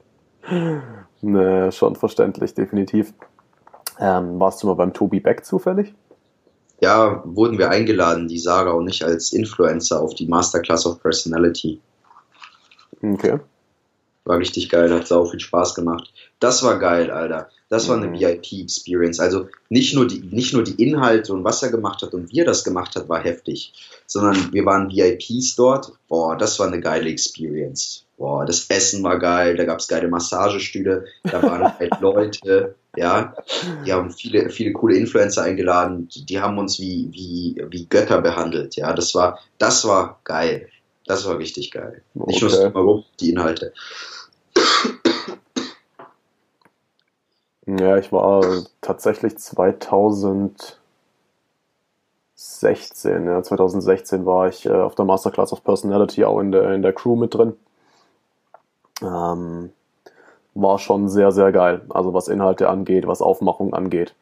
Ne, schon verständlich, definitiv. Ähm, warst du mal beim Tobi Beck zufällig? ja, wurden wir eingeladen, die Sarah und ich als Influencer auf die Masterclass of Personality. Okay. War richtig geil, hat sau viel Spaß gemacht. Das war geil, Alter. Das war eine Mhm. VIP-Experience. Also nicht nur, die, nicht nur die Inhalte und was er gemacht hat und wie er das gemacht hat, war heftig, sondern wir waren VIPs dort. Boah, das war eine geile Experience. Boah, das Essen war geil, da gab es geile Massagestühle, da waren halt Leute, ja, die haben viele, viele coole Influencer eingeladen, die, die haben uns wie, wie, wie Götter behandelt, ja, das war, das war geil. Das war richtig geil. Nicht nur das Okay. Drumherum, die Inhalte. Ja, ich war tatsächlich 2016, ja, 2016 war ich äh, auf der Masterclass of Personality auch in der, in der Crew mit drin. Ähm, war schon sehr, sehr geil. Also was Inhalte angeht, was Aufmachung angeht.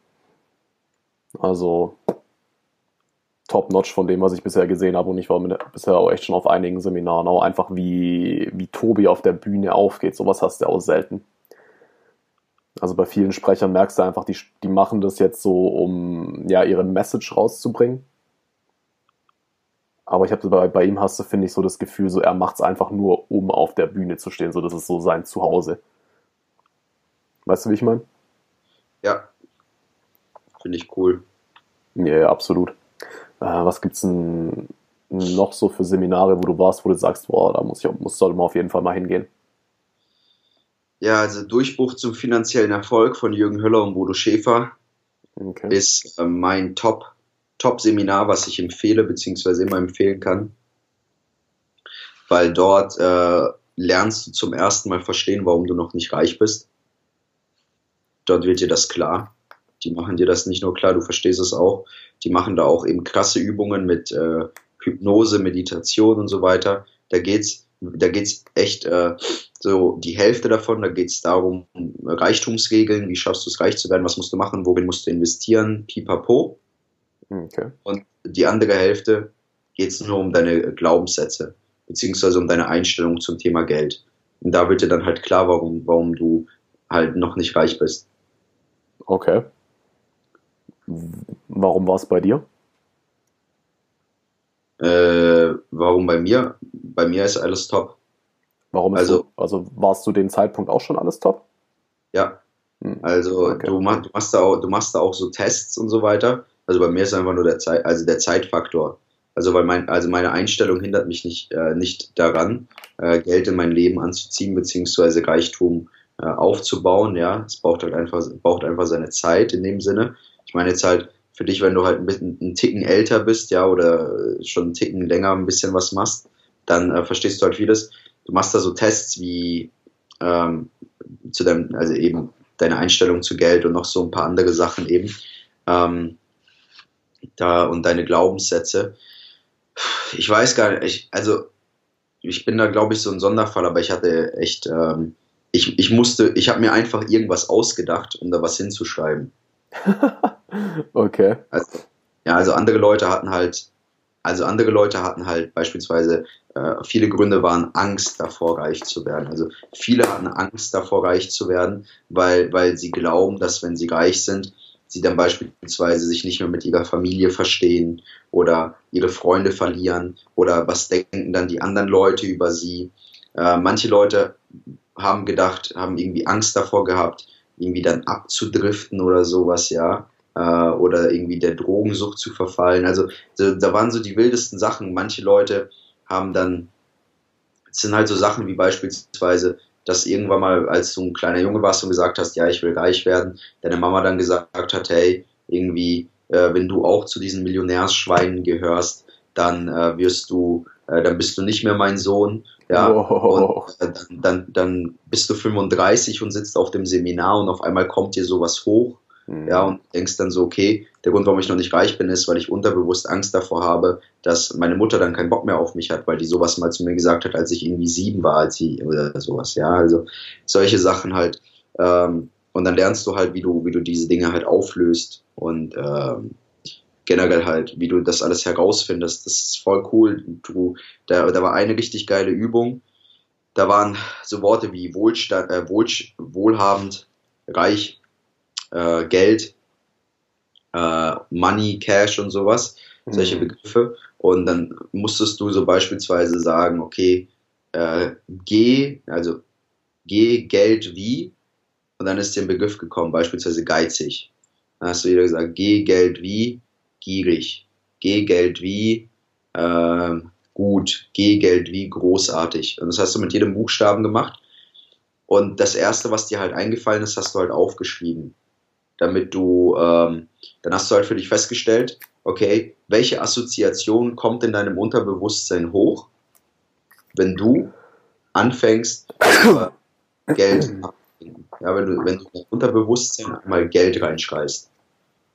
Also top-notch von dem, was ich bisher gesehen habe. Und ich war mit, bisher auch echt schon auf einigen Seminaren. Auch einfach wie, wie Tobi auf der Bühne aufgeht. Sowas hast du auch selten. Also bei vielen Sprechern merkst du einfach, die, die machen das jetzt so, um ja ihre Message rauszubringen. Aber ich habe bei, bei ihm hast du, finde ich, so das Gefühl, so er macht es einfach nur, um auf der Bühne zu stehen. So, das ist so sein Zuhause. Weißt du, wie ich meine? Ja. Finde ich cool. Ja, ja, absolut. Äh, was gibt's denn noch so für Seminare, wo du warst, wo du sagst, boah, da muss ich, muss, sollte man auf jeden Fall mal hingehen? Ja, also Durchbruch zum finanziellen Erfolg von Jürgen Höller und Bodo Schäfer Okay. ist äh, mein Top, Top-Seminar, was ich empfehle, beziehungsweise immer empfehlen kann. Weil dort äh, lernst du zum ersten Mal verstehen, warum du noch nicht reich bist. Dort wird dir das klar. Die machen dir das nicht nur klar, du verstehst es auch. Die machen da auch eben krasse Übungen mit äh, Hypnose, Meditation und so weiter. Da geht's, da geht's echt äh, so die Hälfte davon. Da geht's darum, Reichtumsregeln, wie schaffst du es, reich zu werden, was musst du machen, worin musst du investieren, pipapo. okay. Und die andere Hälfte geht's nur um deine Glaubenssätze, beziehungsweise um deine Einstellung zum Thema Geld. Und da wird dir dann halt klar, warum, warum du halt noch nicht reich bist. Okay. Warum war es bei dir? Äh, warum bei mir? Bei mir ist alles top. Warum ist Also- so, also warst zu dem Zeitpunkt auch schon alles top? Ja, Hm. also Okay. du, mach, du, machst da auch, du machst da auch so Tests und so weiter. Also bei mir ist einfach nur der Zeit, also der Zeitfaktor. Also weil mein, also meine Einstellung hindert mich nicht, äh, nicht daran, äh, Geld in mein Leben anzuziehen, beziehungsweise Reichtum äh, aufzubauen. Ja, es braucht halt einfach, braucht einfach seine Zeit in dem Sinne. Ich meine jetzt halt für dich, wenn du halt ein, bisschen, einen Ticken älter bist, ja, oder schon einen Ticken länger ein bisschen was machst, dann äh, verstehst du halt vieles. Du machst da so Tests wie, ähm, zu deinem, also eben deine Einstellung zu Geld und noch so ein paar andere Sachen eben. Ähm, da und deine Glaubenssätze. Ich weiß gar nicht, ich, also ich bin da glaube ich so ein Sonderfall, aber ich hatte echt, ähm, ich, ich musste, ich habe mir einfach irgendwas ausgedacht, um da was hinzuschreiben. okay. Also, ja, also andere Leute hatten halt, also andere Leute hatten halt beispielsweise, äh, viele Gründe waren Angst davor, reich zu werden. Also viele hatten Angst davor, reich zu werden, weil, weil sie glauben, dass wenn sie reich sind, sie dann beispielsweise sich nicht mehr mit ihrer Familie verstehen oder ihre Freunde verlieren oder was denken dann die anderen Leute über sie. Äh, manche Leute haben gedacht, haben irgendwie Angst davor gehabt, irgendwie dann abzudriften oder sowas, ja, äh, oder irgendwie der Drogensucht zu verfallen. Also so, da waren so die wildesten Sachen. Manche Leute haben dann, es sind halt so Sachen wie beispielsweise, dass irgendwann mal, als du ein kleiner Junge warst und gesagt hast, ja, ich will reich werden, deine Mama dann gesagt hat, hey, irgendwie, äh, wenn du auch zu diesen Millionärsschweinen gehörst, dann äh, wirst du, äh, dann bist du nicht mehr mein Sohn. Ja, und äh, dann, dann, dann bist du 35 und sitzt auf dem Seminar und auf einmal kommt dir sowas hoch Mhm. Ja, und denkst dann so, okay, der Grund, warum ich noch nicht reich bin, ist, weil ich unterbewusst Angst davor habe, dass meine Mutter dann keinen Bock mehr auf mich hat, weil die sowas mal zu mir gesagt hat, als ich irgendwie sieben war, als sie oder sowas, ja. Also solche Sachen halt. Ähm, und dann lernst du halt, wie du, wie du diese Dinge halt auflöst und ähm, generell halt, wie du das alles herausfindest. Das ist voll cool. Du, da, da war eine richtig geile Übung. Da waren so Worte wie Wohlstand, äh, wohl, wohlhabend, reich, äh, Geld, äh, Money, Cash und sowas, mhm. solche Begriffe. Und dann musstest du so beispielsweise sagen, okay, äh, G, also G, Geld wie, und dann ist dir ein Begriff gekommen, beispielsweise geizig. Dann hast du wieder gesagt, G, Geld wie, gierig. G, Geld wie, äh, gut. G, Geld wie, großartig. Und das hast du mit jedem Buchstaben gemacht. Und das erste, was dir halt eingefallen ist, hast du halt aufgeschrieben damit du, ähm, dann hast du halt für dich festgestellt, okay, welche Assoziation kommt in deinem Unterbewusstsein hoch, wenn du anfängst, Geld ja, wenn du, wenn du in dein Unterbewusstsein einmal Geld reinschreist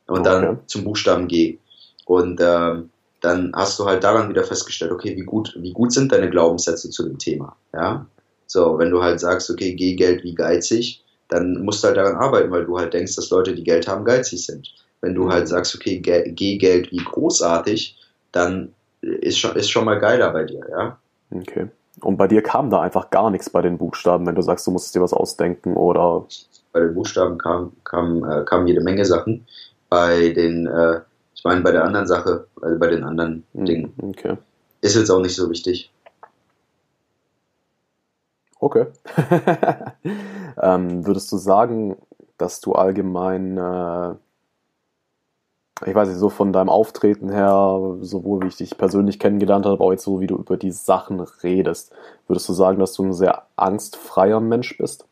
und dann okay. zum Buchstaben G. Und ähm, dann hast du halt daran wieder festgestellt, okay, wie gut, wie gut sind deine Glaubenssätze zu dem Thema. Ja? So, wenn du halt sagst, okay, G Geld wie geizig, dann musst du halt daran arbeiten, weil du halt denkst, dass Leute, die Geld haben, geizig sind. Wenn du halt sagst, okay, geh Geld wie großartig, dann ist schon, ist schon mal geiler bei dir, ja. Okay. Und bei dir kam da einfach gar nichts bei den Buchstaben, wenn du sagst, du musstest dir was ausdenken oder. Bei den Buchstaben kam, kam, äh, kam jede Menge Sachen. Bei den, äh, ich meine, bei der anderen Sache, also bei den anderen hm, Dingen. Okay. Ist jetzt auch nicht so wichtig. Okay. ähm, würdest du sagen, dass du allgemein, äh, ich weiß nicht, so von deinem Auftreten her, sowohl wie ich dich persönlich kennengelernt habe, aber auch jetzt so, wie du über die Sachen redest, würdest du sagen, dass du ein sehr angstfreier Mensch bist?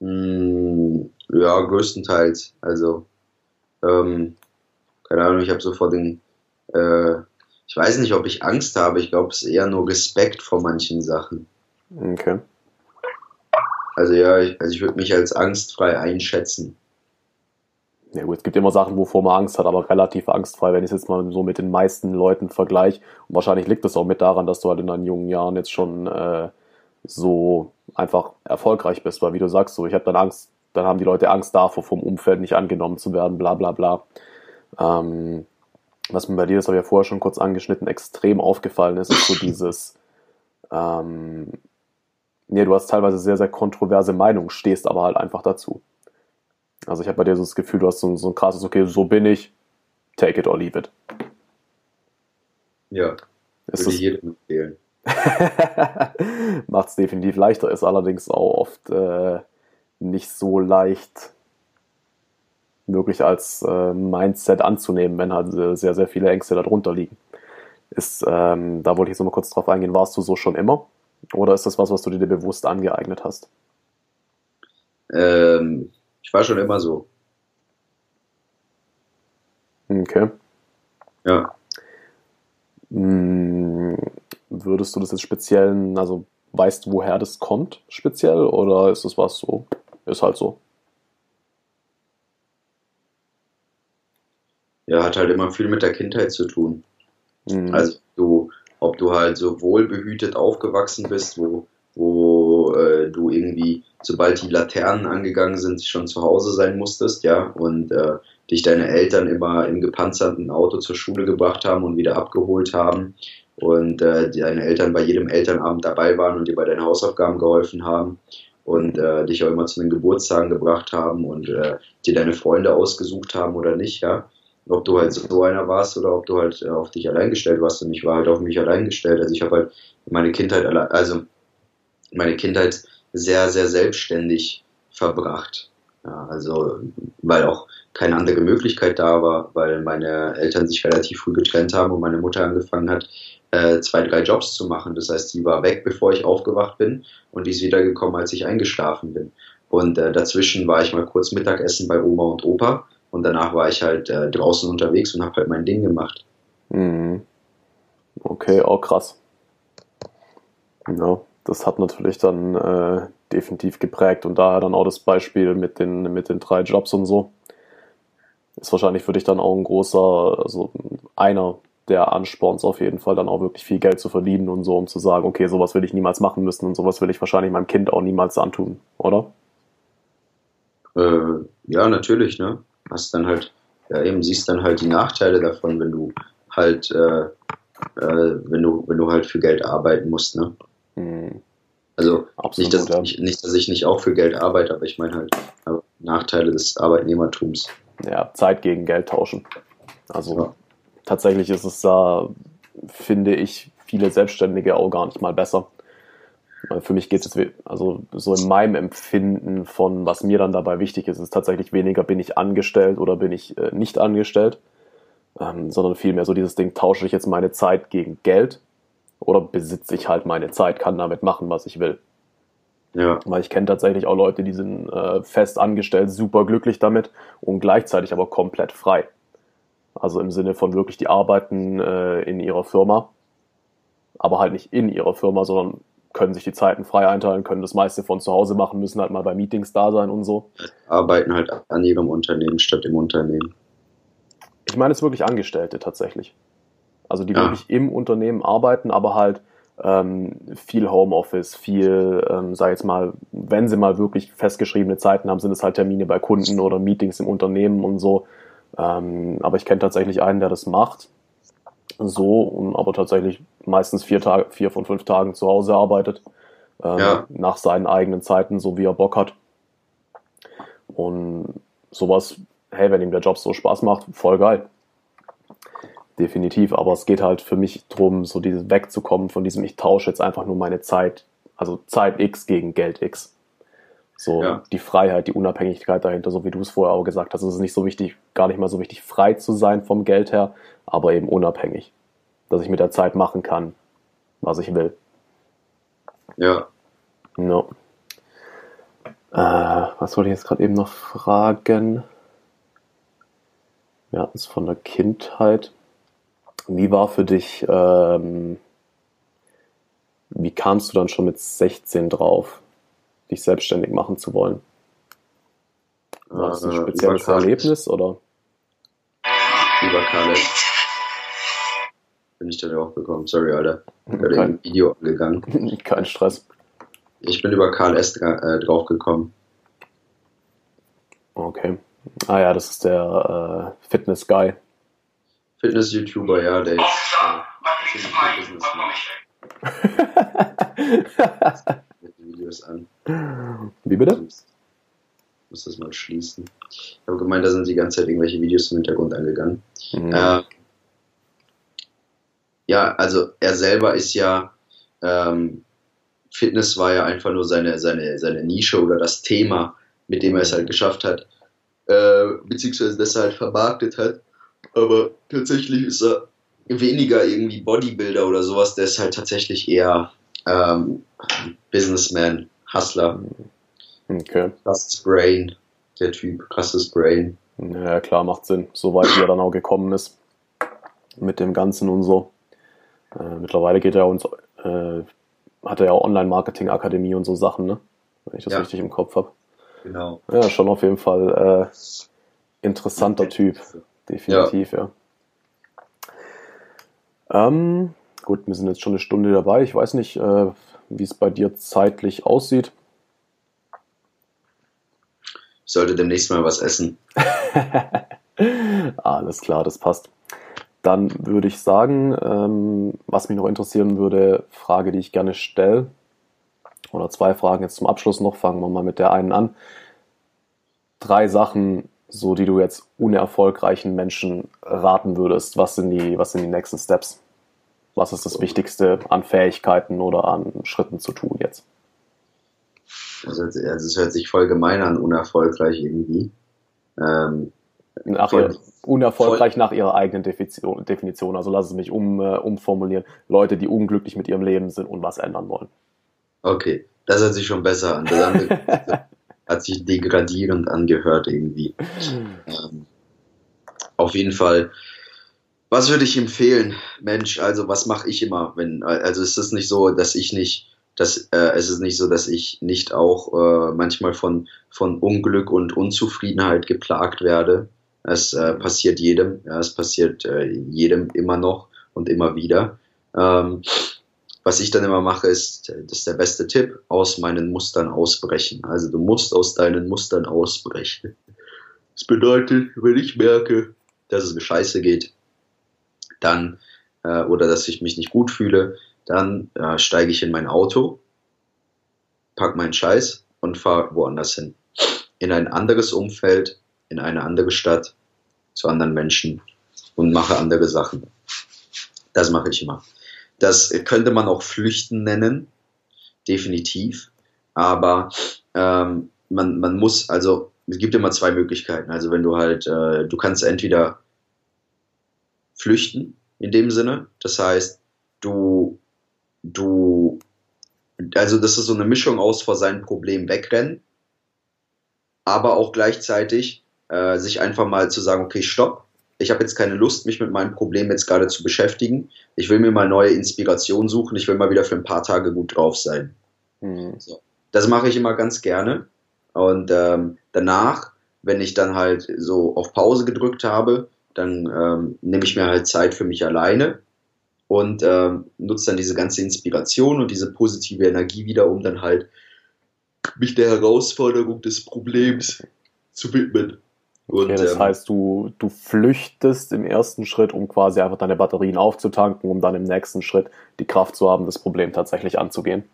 Mm, ja, größtenteils. Also, ähm, keine Ahnung, ich habe so vor den äh, ich weiß nicht, ob ich Angst habe. Ich glaube, es ist eher nur Respekt vor manchen Sachen. Okay. Also ja, ich, also ich würde mich als angstfrei einschätzen. Ja gut, es gibt immer Sachen, wovor man Angst hat, aber relativ angstfrei, wenn ich es jetzt mal so mit den meisten Leuten vergleiche. Und wahrscheinlich liegt es auch mit daran, dass du halt in deinen jungen Jahren jetzt schon äh, so einfach erfolgreich bist, weil wie du sagst, so ich habe dann Angst, dann haben die Leute Angst davor, vom Umfeld nicht angenommen zu werden, bla bla bla. Ähm, was mir bei dir, das habe ich ja vorher schon kurz angeschnitten, extrem aufgefallen ist, ist so dieses, ähm, nee, du hast teilweise sehr, sehr kontroverse Meinungen, stehst aber halt einfach dazu. Also ich habe bei dir so das Gefühl, du hast so, so ein krasses, okay, so bin ich, take it or leave it. Ja, ist würde jedem empfehlen. Macht es definitiv leichter, ist allerdings auch oft äh, nicht so leicht, möglich als äh, Mindset anzunehmen, wenn halt sehr, sehr viele Ängste darunter liegen. Ist, ähm, da wollte ich jetzt noch mal kurz drauf eingehen, warst du so schon immer? Oder ist das was, was du dir bewusst angeeignet hast? Ähm, ich war schon immer so. Okay. Ja. Hm, würdest du das jetzt speziell, also weißt, woher das kommt speziell oder ist es was so, ist halt so? Ja, hat halt immer viel mit der Kindheit zu tun. Mhm. Also du, ob du halt so wohlbehütet aufgewachsen bist, wo, wo äh, du irgendwie, sobald die Laternen angegangen sind, schon zu Hause sein musstest, ja, und äh, dich deine Eltern immer im gepanzerten Auto zur Schule gebracht haben und wieder abgeholt haben und äh, deine Eltern bei jedem Elternabend dabei waren und dir bei deinen Hausaufgaben geholfen haben und äh, dich auch immer zu den Geburtstagen gebracht haben und äh, dir deine Freunde ausgesucht haben oder nicht, ja. Ob du halt so einer warst oder ob du halt äh, auf dich allein gestellt warst und ich war halt auf mich allein gestellt. Also ich habe halt meine Kindheit allein, also meine Kindheit sehr, sehr selbstständig verbracht. Ja, also weil auch keine andere Möglichkeit da war, weil meine Eltern sich relativ früh getrennt haben und meine Mutter angefangen hat, äh, zwei, drei Jobs zu machen. Das heißt, sie war weg, bevor ich aufgewacht bin und die ist wiedergekommen, als ich eingeschlafen bin. Und äh, dazwischen war ich mal kurz Mittagessen bei Oma und Opa und danach war ich halt äh, draußen unterwegs und habe halt mein Ding gemacht. Mhm. Okay, auch krass. Ja, das hat natürlich dann äh, definitiv geprägt und daher dann auch das Beispiel mit den, mit den drei Jobs und so. Ist wahrscheinlich für dich dann auch ein großer, also einer der Ansporns auf jeden Fall dann auch wirklich viel Geld zu verdienen und so, um zu sagen, okay, sowas will ich niemals machen müssen und sowas will ich wahrscheinlich meinem Kind auch niemals antun, oder? Äh, ja, natürlich, ne? Hast dann halt, ja eben siehst dann halt die Nachteile davon, wenn du halt, äh, äh, wenn du, wenn du halt für Geld arbeiten musst, ne? Hm. Also Absolut, nicht, dass ja. ich, nicht, dass ich nicht auch für Geld arbeite, aber ich meine halt Nachteile des Arbeitnehmertums. Ja, Zeit gegen Geld tauschen. Also ja tatsächlich ist es da, finde ich, viele Selbstständige auch gar nicht mal besser. Für mich geht es, also so in meinem Empfinden von, was mir dann dabei wichtig ist, ist tatsächlich weniger, bin ich angestellt oder bin ich äh, nicht angestellt, ähm, sondern vielmehr so dieses Ding, tausche ich jetzt meine Zeit gegen Geld oder besitze ich halt meine Zeit, kann damit machen, was ich will. Ja. Weil ich kenne tatsächlich auch Leute, die sind äh, fest angestellt, super glücklich damit und gleichzeitig aber komplett frei. Also im Sinne von wirklich, die arbeiten äh, in ihrer Firma, aber halt nicht in ihrer Firma, sondern können sich die Zeiten frei einteilen, können das meiste von zu Hause machen, müssen halt mal bei Meetings da sein und so. Arbeiten halt an ihrem Unternehmen statt im Unternehmen. Ich meine es wirklich Angestellte tatsächlich. Also die ja. wirklich im Unternehmen arbeiten, aber halt ähm, viel Homeoffice, viel, ähm, sag jetzt mal, wenn sie mal wirklich festgeschriebene Zeiten haben, sind es halt Termine bei Kunden oder Meetings im Unternehmen und so. Ähm, aber ich kenne tatsächlich einen, der das macht. So, aber tatsächlich meistens vier, Tage, vier von fünf Tagen zu Hause arbeitet. Ähm, ja. Nach seinen eigenen Zeiten, so wie er Bock hat. Und sowas, hey, wenn ihm der Job so Spaß macht, voll geil. Definitiv, aber es geht halt für mich drum, so dieses wegzukommen von diesem, ich tausche jetzt einfach nur meine Zeit, also Zeit X gegen Geld X. So ja. die Freiheit, die Unabhängigkeit dahinter, so wie du es vorher auch gesagt hast. Es ist nicht so wichtig, gar nicht mal so wichtig, frei zu sein vom Geld her, aber eben unabhängig. Dass ich mit der Zeit machen kann, was ich will. Ja. No. Äh, was wollte ich jetzt gerade eben noch fragen? Wir hatten es von der Kindheit. Wie war für dich, ähm, wie kamst du dann schon mit 16 drauf? dich selbstständig machen zu wollen? War das ein äh, spezielles Erlebnis oder? Über Khaled bin ich da drauf gekommen. Sorry, Alter. Ich bin ein Video angegangen. Kein Stress. Ich bin über KLS äh, drauf gekommen. Okay. Ah ja, das ist der äh, Fitness-Guy. Fitness-YouTuber, ja, der jetzt äh, Business macht. Videos an. Wie bitte? Ich muss das mal schließen. Ich habe gemeint, da sind die ganze Zeit irgendwelche Videos im Hintergrund angegangen. Mhm. Äh, ja, also er selber ist ja, ähm, Fitness war ja einfach nur seine, seine, seine Nische oder das Thema, mit dem er es halt geschafft hat, äh, beziehungsweise das er halt vermarktet hat. Aber tatsächlich ist er weniger irgendwie Bodybuilder oder sowas, der ist halt tatsächlich eher ähm, Businessman, Hustler. Okay. Krasses Brain, der Typ, krasses Brain. Ja, klar, macht Sinn. Soweit wie er dann auch gekommen ist. Mit dem Ganzen und so. Äh, mittlerweile geht er uns äh, hat er ja auch Online-Marketing-Akademie und so Sachen, ne? Wenn ich das Ja. richtig im Kopf habe. Genau. Ja, schon auf jeden Fall äh, interessanter Typ. Definitiv, ja. Ähm, gut, wir sind jetzt schon eine Stunde dabei. Ich weiß nicht, äh, wie es bei dir zeitlich aussieht. Ich sollte demnächst mal was essen. Alles klar, das passt. Dann würde ich sagen, ähm, was mich noch interessieren würde, Frage, die ich gerne stelle, oder zwei Fragen jetzt zum Abschluss noch, fangen wir mal mit der einen an. Drei Sachen, so die du jetzt unerfolgreichen Menschen raten würdest. Was sind die, was sind die nächsten Steps? Was ist das Wichtigste an Fähigkeiten oder an Schritten zu tun jetzt? Also, es hört sich voll gemein an, unerfolgreich irgendwie. Ähm, Nach Voll- ihr, unerfolgreich nach ihrer eigenen Definition, Definition. Also lass es mich um, äh, umformulieren. Leute, die unglücklich mit ihrem Leben sind und was ändern wollen. okay, das hört sich schon besser an. Das andere hat sich degradierend angehört irgendwie. Ähm, auf jeden Fall. Was würde ich empfehlen? Mensch, also was mache ich immer, wenn, also es ist nicht so, dass ich nicht, dass, äh, es ist nicht so, dass ich nicht auch äh, manchmal von, von Unglück und Unzufriedenheit geplagt werde. Es äh, passiert jedem, ja, es passiert äh, jedem immer noch und immer wieder. Ähm, was ich dann immer mache, ist, das ist der beste Tipp, aus meinen Mustern ausbrechen. Also du musst aus deinen Mustern ausbrechen. Das bedeutet, wenn ich merke, dass es mir scheiße geht, dann, äh, oder dass ich mich nicht gut fühle, dann äh, steige ich in mein Auto, pack meinen Scheiß und fahre woanders hin. In ein anderes Umfeld, in eine andere Stadt, zu anderen Menschen und mache andere Sachen. Das mache ich immer. Das könnte man auch Flüchten nennen, definitiv. Aber ähm, man, man muss, also es gibt immer zwei Möglichkeiten. Also wenn du halt, äh, du kannst entweder flüchten in dem Sinne, das heißt, du, du, also das ist so eine Mischung aus vor seinem Problem wegrennen, aber auch gleichzeitig äh, sich einfach mal zu sagen, okay, stopp, ich habe jetzt keine Lust, mich mit meinem Problem jetzt gerade zu beschäftigen. Ich will mir mal neue Inspiration suchen. Ich will mal wieder für ein paar Tage gut drauf sein. Hm. Das mache ich immer ganz gerne. Und ähm, danach, wenn ich dann halt so auf Pause gedrückt habe, dann ähm, nehme ich mir halt Zeit für mich alleine und ähm, nutze dann diese ganze Inspiration und diese positive Energie wieder, um dann halt mich der Herausforderung des Problems zu widmen. Und, Okay, das ähm, heißt, du, du flüchtest im ersten Schritt, um quasi einfach deine Batterien aufzutanken, um dann im nächsten Schritt die Kraft zu haben, das Problem tatsächlich anzugehen.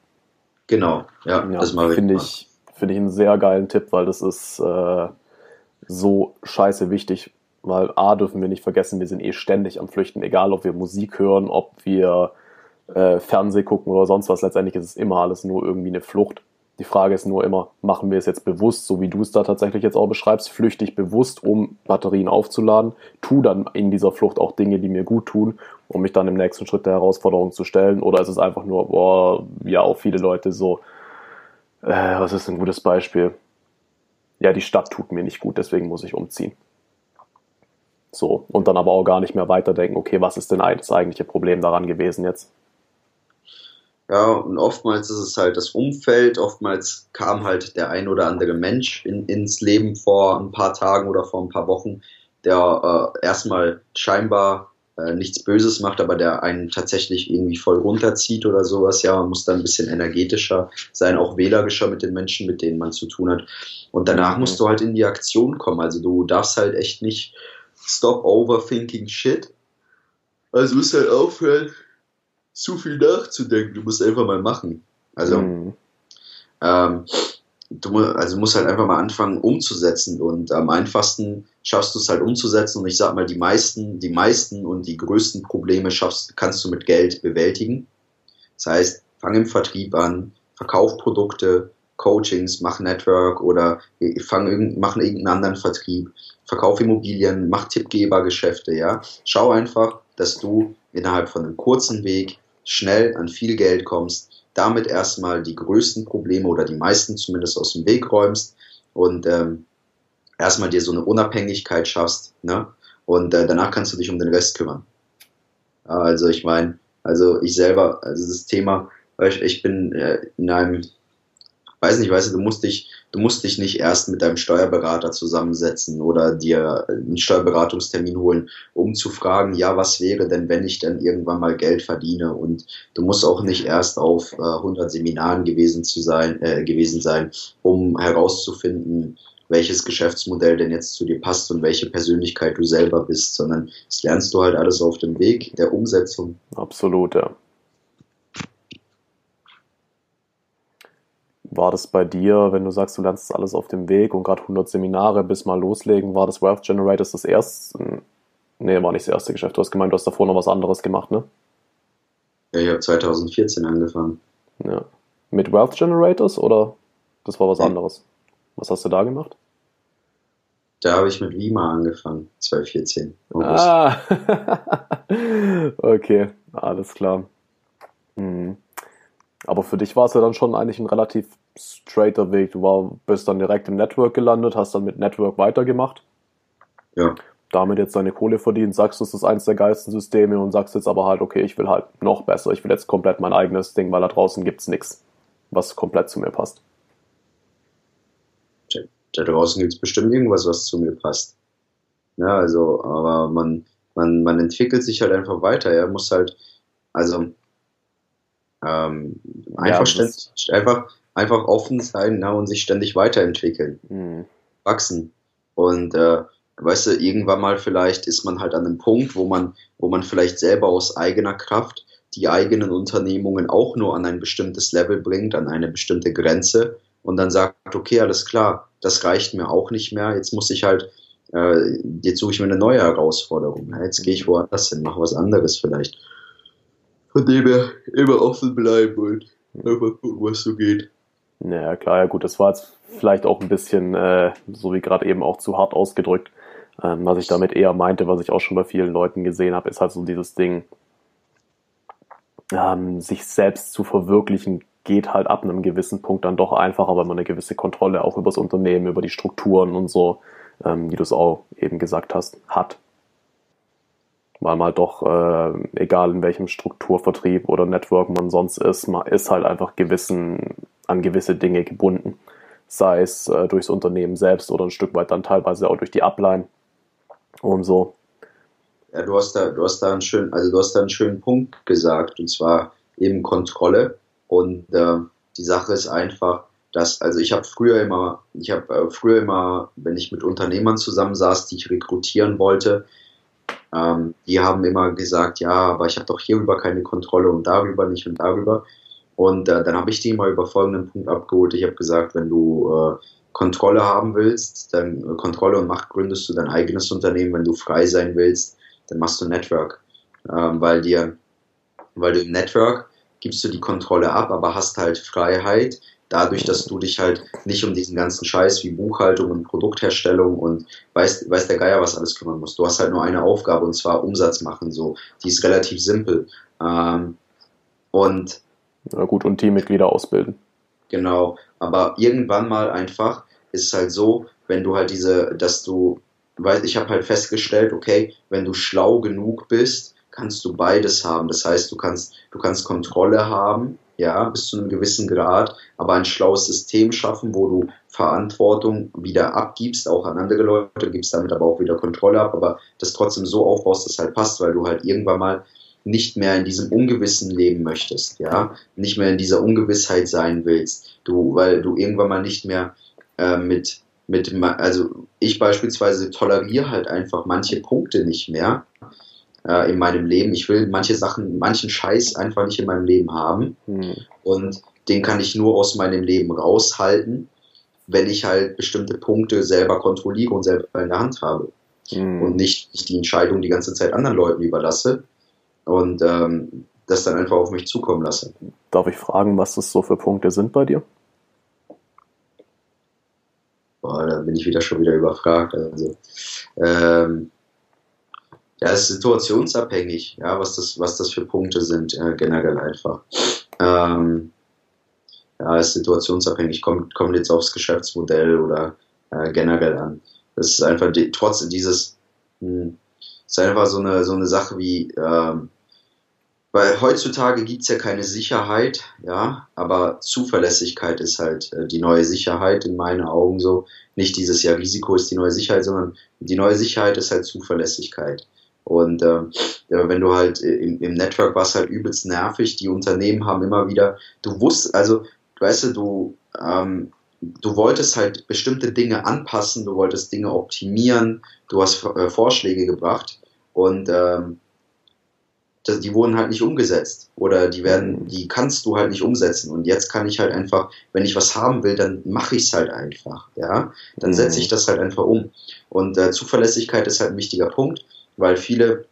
Genau, ja, Ja, das mache immer. ich, finde ich einen sehr geilen Tipp, weil das ist äh, so scheiße wichtig. Weil A dürfen wir nicht vergessen, wir sind eh ständig am Flüchten, egal ob wir Musik hören, ob wir äh, Fernseh gucken oder sonst was. Letztendlich ist es immer alles nur irgendwie eine Flucht. Die Frage ist nur immer, machen wir es jetzt bewusst, so wie du es da tatsächlich jetzt auch beschreibst, flüchte ich bewusst, um Batterien aufzuladen, tu dann in dieser Flucht auch Dinge, die mir gut tun, um mich dann im nächsten Schritt der Herausforderung zu stellen, oder ist es einfach nur, boah, ja, auch viele Leute so, äh, was ist ein gutes Beispiel? Ja, die Stadt tut mir nicht gut, deswegen muss ich umziehen. So, und dann aber auch gar nicht mehr weiterdenken, okay, was ist denn das eigentliche Problem daran gewesen jetzt? Ja, und oftmals ist es halt das Umfeld, oftmals kam halt der ein oder andere Mensch in, ins Leben vor ein paar Tagen oder vor ein paar Wochen, der äh, erstmal scheinbar äh, nichts Böses macht, aber der einen tatsächlich irgendwie voll runterzieht oder sowas. Ja, man muss dann ein bisschen energetischer sein, auch wählerischer mit den Menschen, mit denen man zu tun hat. Und danach musst du halt in die Aktion kommen. Also du darfst halt echt nicht stop overthinking shit. Also musst halt aufhören, zu viel nachzudenken. Du musst einfach mal machen. Also, Hm, ähm, du also musst halt einfach mal anfangen umzusetzen und am einfachsten schaffst du es halt umzusetzen und ich sag mal, die meisten, die meisten und die größten Probleme schaffst, kannst du mit Geld bewältigen. Das heißt, fang im Vertrieb an, verkauf Produkte, Coachings, mach Network oder fang irgend, mach irgendeinen anderen Vertrieb, verkauf Immobilien, mach Tippgebergeschäfte, ja. Schau einfach, dass du innerhalb von einem kurzen Weg schnell an viel Geld kommst, damit erstmal die größten Probleme oder die meisten zumindest aus dem Weg räumst und ähm, erstmal dir so eine Unabhängigkeit schaffst, ne? Und äh, danach kannst du dich um den Rest kümmern. Also ich meine, also ich selber, also das Thema ich, ich bin äh, in einem, weiß nicht, weißt du, du musst dich, du musst dich nicht erst mit deinem Steuerberater zusammensetzen oder dir einen Steuerberatungstermin holen, um zu fragen, ja, was wäre denn, wenn ich dann irgendwann mal Geld verdiene? Und du musst auch nicht erst auf äh, 100 Seminaren gewesen zu sein, äh, gewesen sein, um herauszufinden, welches Geschäftsmodell denn jetzt zu dir passt und welche Persönlichkeit du selber bist, sondern das lernst du halt alles auf dem Weg der Umsetzung. Absolut, ja. War das bei dir, wenn du sagst, du lernst alles auf dem Weg und gerade 100 Seminare bis mal loslegen, war das Wealth Generators das erste? Nee, war nicht das erste Geschäft. Du hast gemeint, du hast davor noch was anderes gemacht, ne? Ja, ich habe 2014 angefangen. Ja. Mit Wealth Generators oder das war was ja. anderes? Was hast du da gemacht? Da habe ich mit Vima angefangen, 2014. August. Ah, okay, alles klar. Hm. Aber für dich war es ja dann schon eigentlich ein relativ straighter Weg. Du war, bist dann direkt im Network gelandet, hast dann mit Network weitergemacht. Ja. Damit jetzt deine Kohle verdient, sagst du, es ist eins der geilsten Systeme und sagst jetzt aber halt, okay, ich will halt noch besser, ich will jetzt komplett mein eigenes Ding, weil da draußen gibt es nichts, was komplett zu mir passt. Da draußen gibt es bestimmt irgendwas, was zu mir passt. Ja, also, aber man, man, man entwickelt sich halt einfach weiter. Er ja, muss halt, also ähm, einfach, ja, einfach, einfach offen sein na, und sich ständig weiterentwickeln, mhm. wachsen. Und äh, weißt du, irgendwann mal vielleicht ist man halt an einem Punkt, wo man, wo man vielleicht selber aus eigener Kraft die eigenen Unternehmungen auch nur an ein bestimmtes Level bringt, an eine bestimmte Grenze und dann sagt, okay, alles klar, das reicht mir auch nicht mehr, jetzt muss ich halt, äh, jetzt suche ich mir eine neue Herausforderung. Jetzt gehe ich woanders hin, mache was anderes vielleicht. Von dem her immer offen bleiben und einfach gucken, was so geht. Ja, klar, ja gut, das war jetzt vielleicht auch ein bisschen, äh, so wie gerade eben auch zu hart ausgedrückt. Ähm, was ich damit eher meinte, was ich auch schon bei vielen Leuten gesehen habe, ist halt so dieses Ding, ähm, sich selbst zu verwirklichen, geht halt ab einem gewissen Punkt dann doch einfacher, weil man eine gewisse Kontrolle auch über das Unternehmen, über die Strukturen und so, ähm, wie du es auch eben gesagt hast, hat weil halt doch, äh, egal in welchem Strukturvertrieb oder Network man sonst ist, man ist halt einfach gewissen, an gewisse Dinge gebunden. Sei es äh, durchs Unternehmen selbst oder ein Stück weit dann teilweise auch durch die Upline und so. Ja, du hast da, du hast da einen schönen, also du hast da einen schönen Punkt gesagt, und zwar eben Kontrolle. Und äh, die Sache ist einfach, dass, also ich habe früher immer, ich habe äh, früher immer, wenn ich mit Unternehmern zusammensaß, die ich rekrutieren wollte, ähm, die haben immer gesagt, ja, aber ich habe doch hierüber keine Kontrolle und darüber nicht und darüber. Und äh, dann habe ich die mal über folgenden Punkt abgeholt. Ich habe gesagt, wenn du äh, Kontrolle haben willst, dann äh, Kontrolle und Macht gründest du dein eigenes Unternehmen. Wenn du frei sein willst, dann machst du Network. Ähm, weil dir, weil du im Network gibst du die Kontrolle ab, aber hast halt Freiheit, dadurch, dass du dich halt nicht um diesen ganzen Scheiß wie Buchhaltung und Produktherstellung und weiß, weiß der Geier was alles kümmern musst. Du hast halt nur eine Aufgabe und zwar Umsatz machen, so. Die ist relativ simpel. Ähm, und. Na gut, und Teammitglieder ausbilden. Genau. Aber irgendwann mal einfach ist es halt so, wenn du halt diese, dass du, weil ich habe halt festgestellt, okay, wenn du schlau genug bist, kannst du beides haben. Das heißt, du kannst, du kannst Kontrolle haben, ja, bis zu einem gewissen Grad, aber ein schlaues System schaffen, wo du Verantwortung wieder abgibst, auch an andere Leute, gibst damit aber auch wieder Kontrolle ab, aber das trotzdem so aufbaust, dass es halt passt, weil du halt irgendwann mal nicht mehr in diesem Ungewissen leben möchtest, ja, nicht mehr in dieser Ungewissheit sein willst, du, weil du irgendwann mal nicht mehr äh, mit mit, also ich beispielsweise toleriere halt einfach manche Punkte nicht mehr, äh, in meinem Leben. Ich will manche Sachen, manchen Scheiß einfach nicht in meinem Leben haben. Mhm. Und den kann ich nur aus meinem Leben raushalten, wenn ich halt bestimmte Punkte selber kontrolliere und selber in der Hand habe. Mhm. Und nicht, die Entscheidung die ganze Zeit anderen Leuten überlasse und ähm, das dann einfach auf mich zukommen lasse. Darf ich fragen, was das so für Punkte sind bei dir? Boah, da bin ich wieder schon wieder überfragt. Also, ähm, ja, ist situationsabhängig, ja, was das, was das für Punkte sind, äh, generell einfach. Ähm, ja, ist situationsabhängig, kommt, kommt jetzt aufs Geschäftsmodell oder äh, generell an. Das ist einfach die, trotz dieses, mh, hm, ist einfach so eine, so eine Sache wie, ähm, weil heutzutage gibt es ja keine Sicherheit, ja, aber Zuverlässigkeit ist halt äh, die neue Sicherheit in meinen Augen so. Nicht dieses Jahr Risiko ist die neue Sicherheit, sondern die neue Sicherheit ist halt Zuverlässigkeit. Und äh, wenn du halt im, im Network warst halt übelst nervig, die Unternehmen haben immer wieder, du wusst, also, weißt du, du, ähm, du wolltest halt bestimmte Dinge anpassen, du wolltest Dinge optimieren, du hast äh, Vorschläge gebracht und ähm, die wurden halt nicht umgesetzt oder die werden, die kannst du halt nicht umsetzen. Und jetzt kann ich halt einfach, wenn ich was haben will, dann mache ich es halt einfach, ja. Dann setze ich mhm. das halt einfach um. Und äh, Zuverlässigkeit ist halt ein wichtiger Punkt, weil viele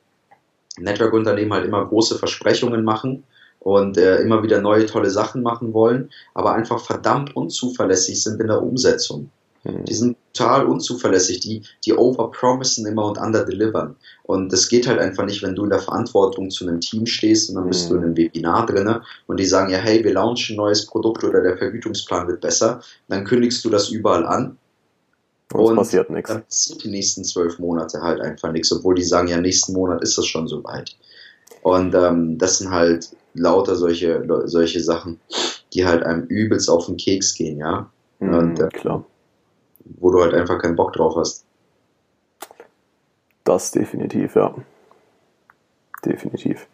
Network-Unternehmen halt immer große Versprechungen machen und äh, immer wieder neue tolle Sachen machen wollen, aber einfach verdammt unzuverlässig sind in der Umsetzung. Mhm. Die sind total unzuverlässig, die, die overpromisen immer und underdelivern. Und das geht halt einfach nicht, wenn du in der Verantwortung zu einem Team stehst und dann bist mhm. du in einem Webinar drinne und die sagen ja, hey, wir launchen ein neues Produkt oder der Vergütungsplan wird besser. Dann kündigst du das überall an. Und, und passiert nichts. Dann passiert die nächsten zwölf Monate halt einfach nichts, obwohl die sagen, ja, nächsten Monat ist das schon soweit. Und ähm, das sind halt lauter solche, solche Sachen, die halt einem übelst auf den Keks gehen, ja. Mhm, und, äh, klar wo du halt einfach keinen Bock drauf hast. Das definitiv, ja. Definitiv.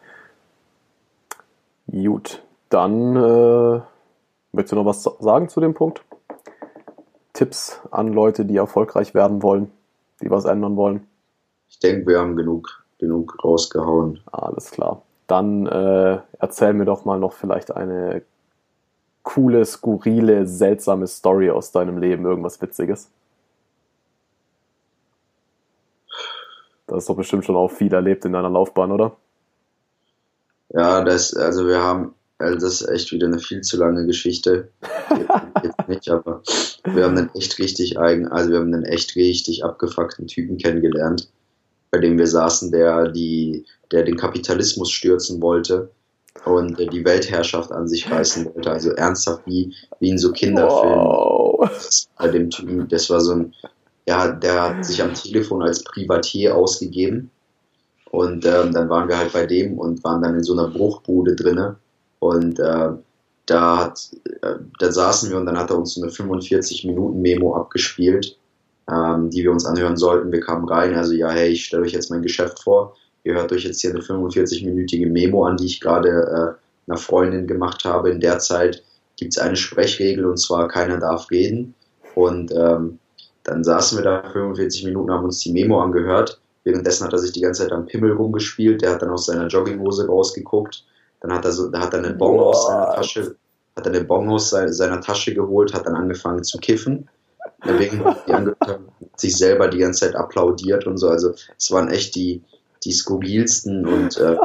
Gut, dann äh, möchtest du noch was sagen zu dem Punkt? Tipps an Leute, die erfolgreich werden wollen, die was ändern wollen? Ich denke, wir haben genug, genug rausgehauen. Alles klar. Dann äh, erzähl mir doch mal noch vielleicht eine coole, skurrile, seltsame Story aus deinem Leben, irgendwas Witziges? Da hast doch bestimmt schon auch viel erlebt in deiner Laufbahn, oder? Ja, das, also wir haben, also das ist echt wieder eine viel zu lange Geschichte. Jetzt nicht, aber wir haben einen echt richtig eigen, also wir haben einen echt richtig abgefuckten Typen kennengelernt, bei dem wir saßen, der die, der den Kapitalismus stürzen wollte und die Weltherrschaft an sich reißen wollte. Also ernsthaft wie, wie in so Kinderfilmen. Wow. Bei dem Typen, das war so ein, ja, der hat sich am Telefon als Privatier ausgegeben. Und ähm, dann waren wir halt bei dem und waren dann in so einer Bruchbude drinne. Und äh, da, äh, da saßen wir und dann hat er uns eine 45-Minuten-Memo abgespielt, ähm, die wir uns anhören sollten. Wir kamen rein, also ja, hey, ich stelle euch jetzt mein Geschäft vor ihr hört euch jetzt hier eine 45-minütige Memo an, die ich gerade äh, einer Freundin gemacht habe. In der Zeit gibt es eine Sprechregel und zwar keiner darf reden. Und ähm, dann saßen wir da 45 Minuten, haben uns die Memo angehört. Währenddessen hat er sich die ganze Zeit am Pimmel rumgespielt. Der hat dann aus seiner Jogginghose rausgeguckt. Dann hat er so, da hat er eine Bon aus seiner Tasche, hat er eine Bon aus seiner Tasche geholt, hat dann angefangen zu kiffen. Deswegen hat sich selber die ganze Zeit applaudiert und so. Also es waren echt die, die skurrilsten und äh,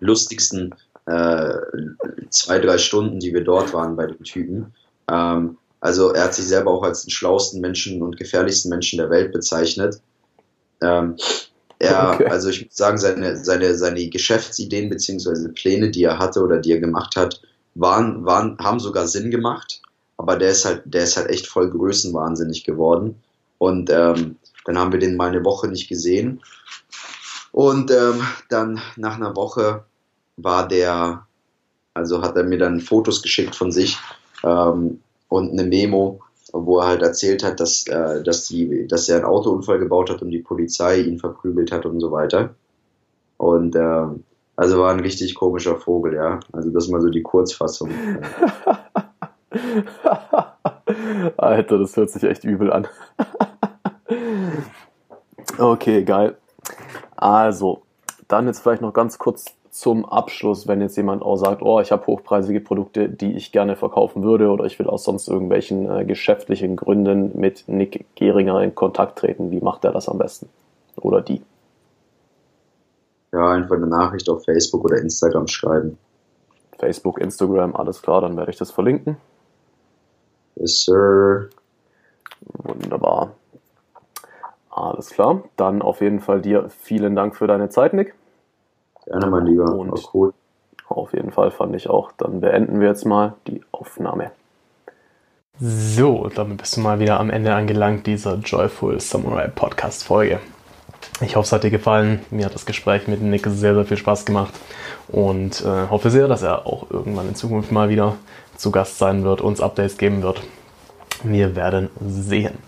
lustigsten äh, zwei, drei Stunden, die wir dort waren bei dem Typen. Ähm, also er hat sich selber auch als den schlauesten Menschen und gefährlichsten Menschen der Welt bezeichnet. Ähm, er, okay. also ich muss sagen, seine, seine, seine Geschäftsideen bzw. Pläne, die er hatte oder die er gemacht hat, waren, waren, haben sogar Sinn gemacht, aber der ist halt, der ist halt echt voll größenwahnsinnig geworden. Und ähm, dann haben wir den mal eine Woche nicht gesehen. Und ähm, dann nach einer Woche war der, also hat er mir dann Fotos geschickt von sich ähm, und eine Memo, wo er halt erzählt hat, dass, äh, dass, die, dass er einen Autounfall gebaut hat und die Polizei ihn verprügelt hat und so weiter. Und äh, also war ein richtig komischer Vogel, ja. Also das ist mal so die Kurzfassung. Alter, das hört sich echt übel an. okay, geil. Also, dann jetzt vielleicht noch ganz kurz zum Abschluss, wenn jetzt jemand auch sagt, oh, ich habe hochpreisige Produkte, die ich gerne verkaufen würde oder ich will aus sonst irgendwelchen äh, geschäftlichen Gründen mit Nick Geringer in Kontakt treten. Wie macht er das am besten? Oder die? Ja, einfach eine Nachricht auf Facebook oder Instagram schreiben. Facebook, Instagram, alles klar, dann werde ich das verlinken. Yes, sir. Wunderbar. Alles klar. Dann auf jeden Fall dir vielen Dank für deine Zeit, Nick. Gerne, mein Lieber. Und War cool. Auf jeden Fall fand ich auch. Dann beenden wir jetzt mal die Aufnahme. So, damit bist du mal wieder am Ende angelangt dieser Joyful Samurai Podcast Folge. Ich hoffe, es hat dir gefallen. Mir hat das Gespräch mit Nick sehr, sehr viel Spaß gemacht und äh, hoffe sehr, dass er auch irgendwann in Zukunft mal wieder zu Gast sein wird, uns Updates geben wird. Wir werden sehen.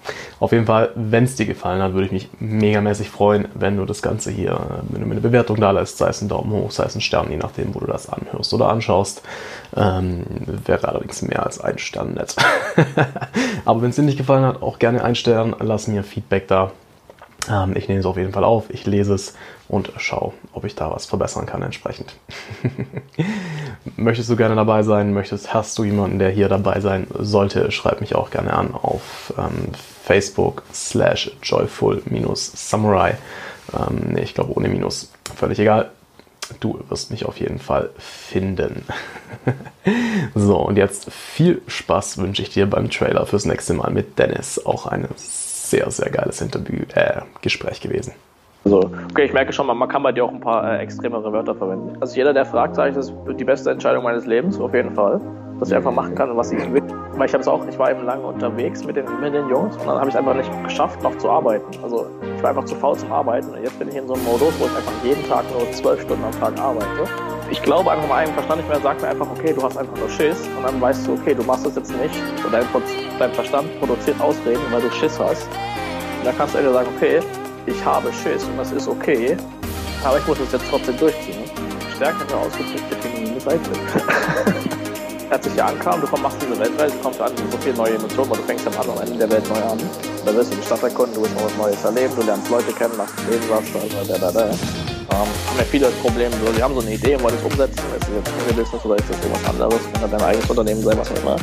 Auf jeden Fall, wenn es dir gefallen hat, würde ich mich megamäßig freuen, wenn du das Ganze hier, wenn du mir eine Bewertung da lässt, sei es ein Daumen hoch, sei es ein Stern, je nachdem, wo du das anhörst oder anschaust. Ähm, wäre allerdings mehr als ein Stern nett. Aber wenn es dir nicht gefallen hat, auch gerne ein Stern, lass mir Feedback da. Ähm, ich nehme es auf jeden Fall auf, ich lese es und schaue, ob ich da was verbessern kann entsprechend. Möchtest du gerne dabei sein? Möchtest, hast du jemanden, der hier dabei sein sollte? Schreib mich auch gerne an auf ähm, Facebook slash joyful-samurai. Ähm, nee, ich glaube ohne Minus. Völlig egal. Du wirst mich auf jeden Fall finden. so, und jetzt viel Spaß wünsche ich dir beim Trailer fürs nächste Mal mit Dennis. Auch ein sehr, sehr geiles Interview, äh, Gespräch gewesen. Also, okay, ich merke schon mal, man kann bei dir auch ein paar äh, extremere Wörter verwenden. Also jeder, der fragt, sage ich, das ist die beste Entscheidung meines Lebens, auf jeden Fall. Dass ich einfach machen kann, was ich will. Weil ich habe es auch, ich war eben lange unterwegs mit den, mit den Jungs und dann habe ich es einfach nicht geschafft, noch zu arbeiten. Also ich war einfach zu faul zum Arbeiten und jetzt bin ich in so einem Modus, wo ich einfach jeden Tag nur zwölf Stunden am Tag arbeite. Ich glaube einfach meinem Verstand nicht mehr, sagt mir einfach, okay, du hast einfach nur Schiss und dann weißt du, okay, du machst das jetzt nicht. Und dein, dein Verstand produziert Ausreden, weil du Schiss hast. Und dann kannst du entweder sagen, okay, ich habe Schiss und das ist okay, aber ich muss es jetzt trotzdem durchziehen. Stärker nur ausgeprägte feminine Seite. Als ich hier ankam, du machst diese Weltreise, du kommst an, so viele neue Emotionen, weil du fängst am anderen Ende der Welt neu an. Da wirst du die Stadt erkunden, du wirst noch was Neues erleben, du lernst Leute kennen, machst Leben was, da, da, da. Ähm, haben ja viele Probleme, so, die haben so eine Idee, wollen es umsetzen, ist es jetzt ein Business oder ist das irgendwas anderes, kann dein eigenes Unternehmen sein, was auch immer.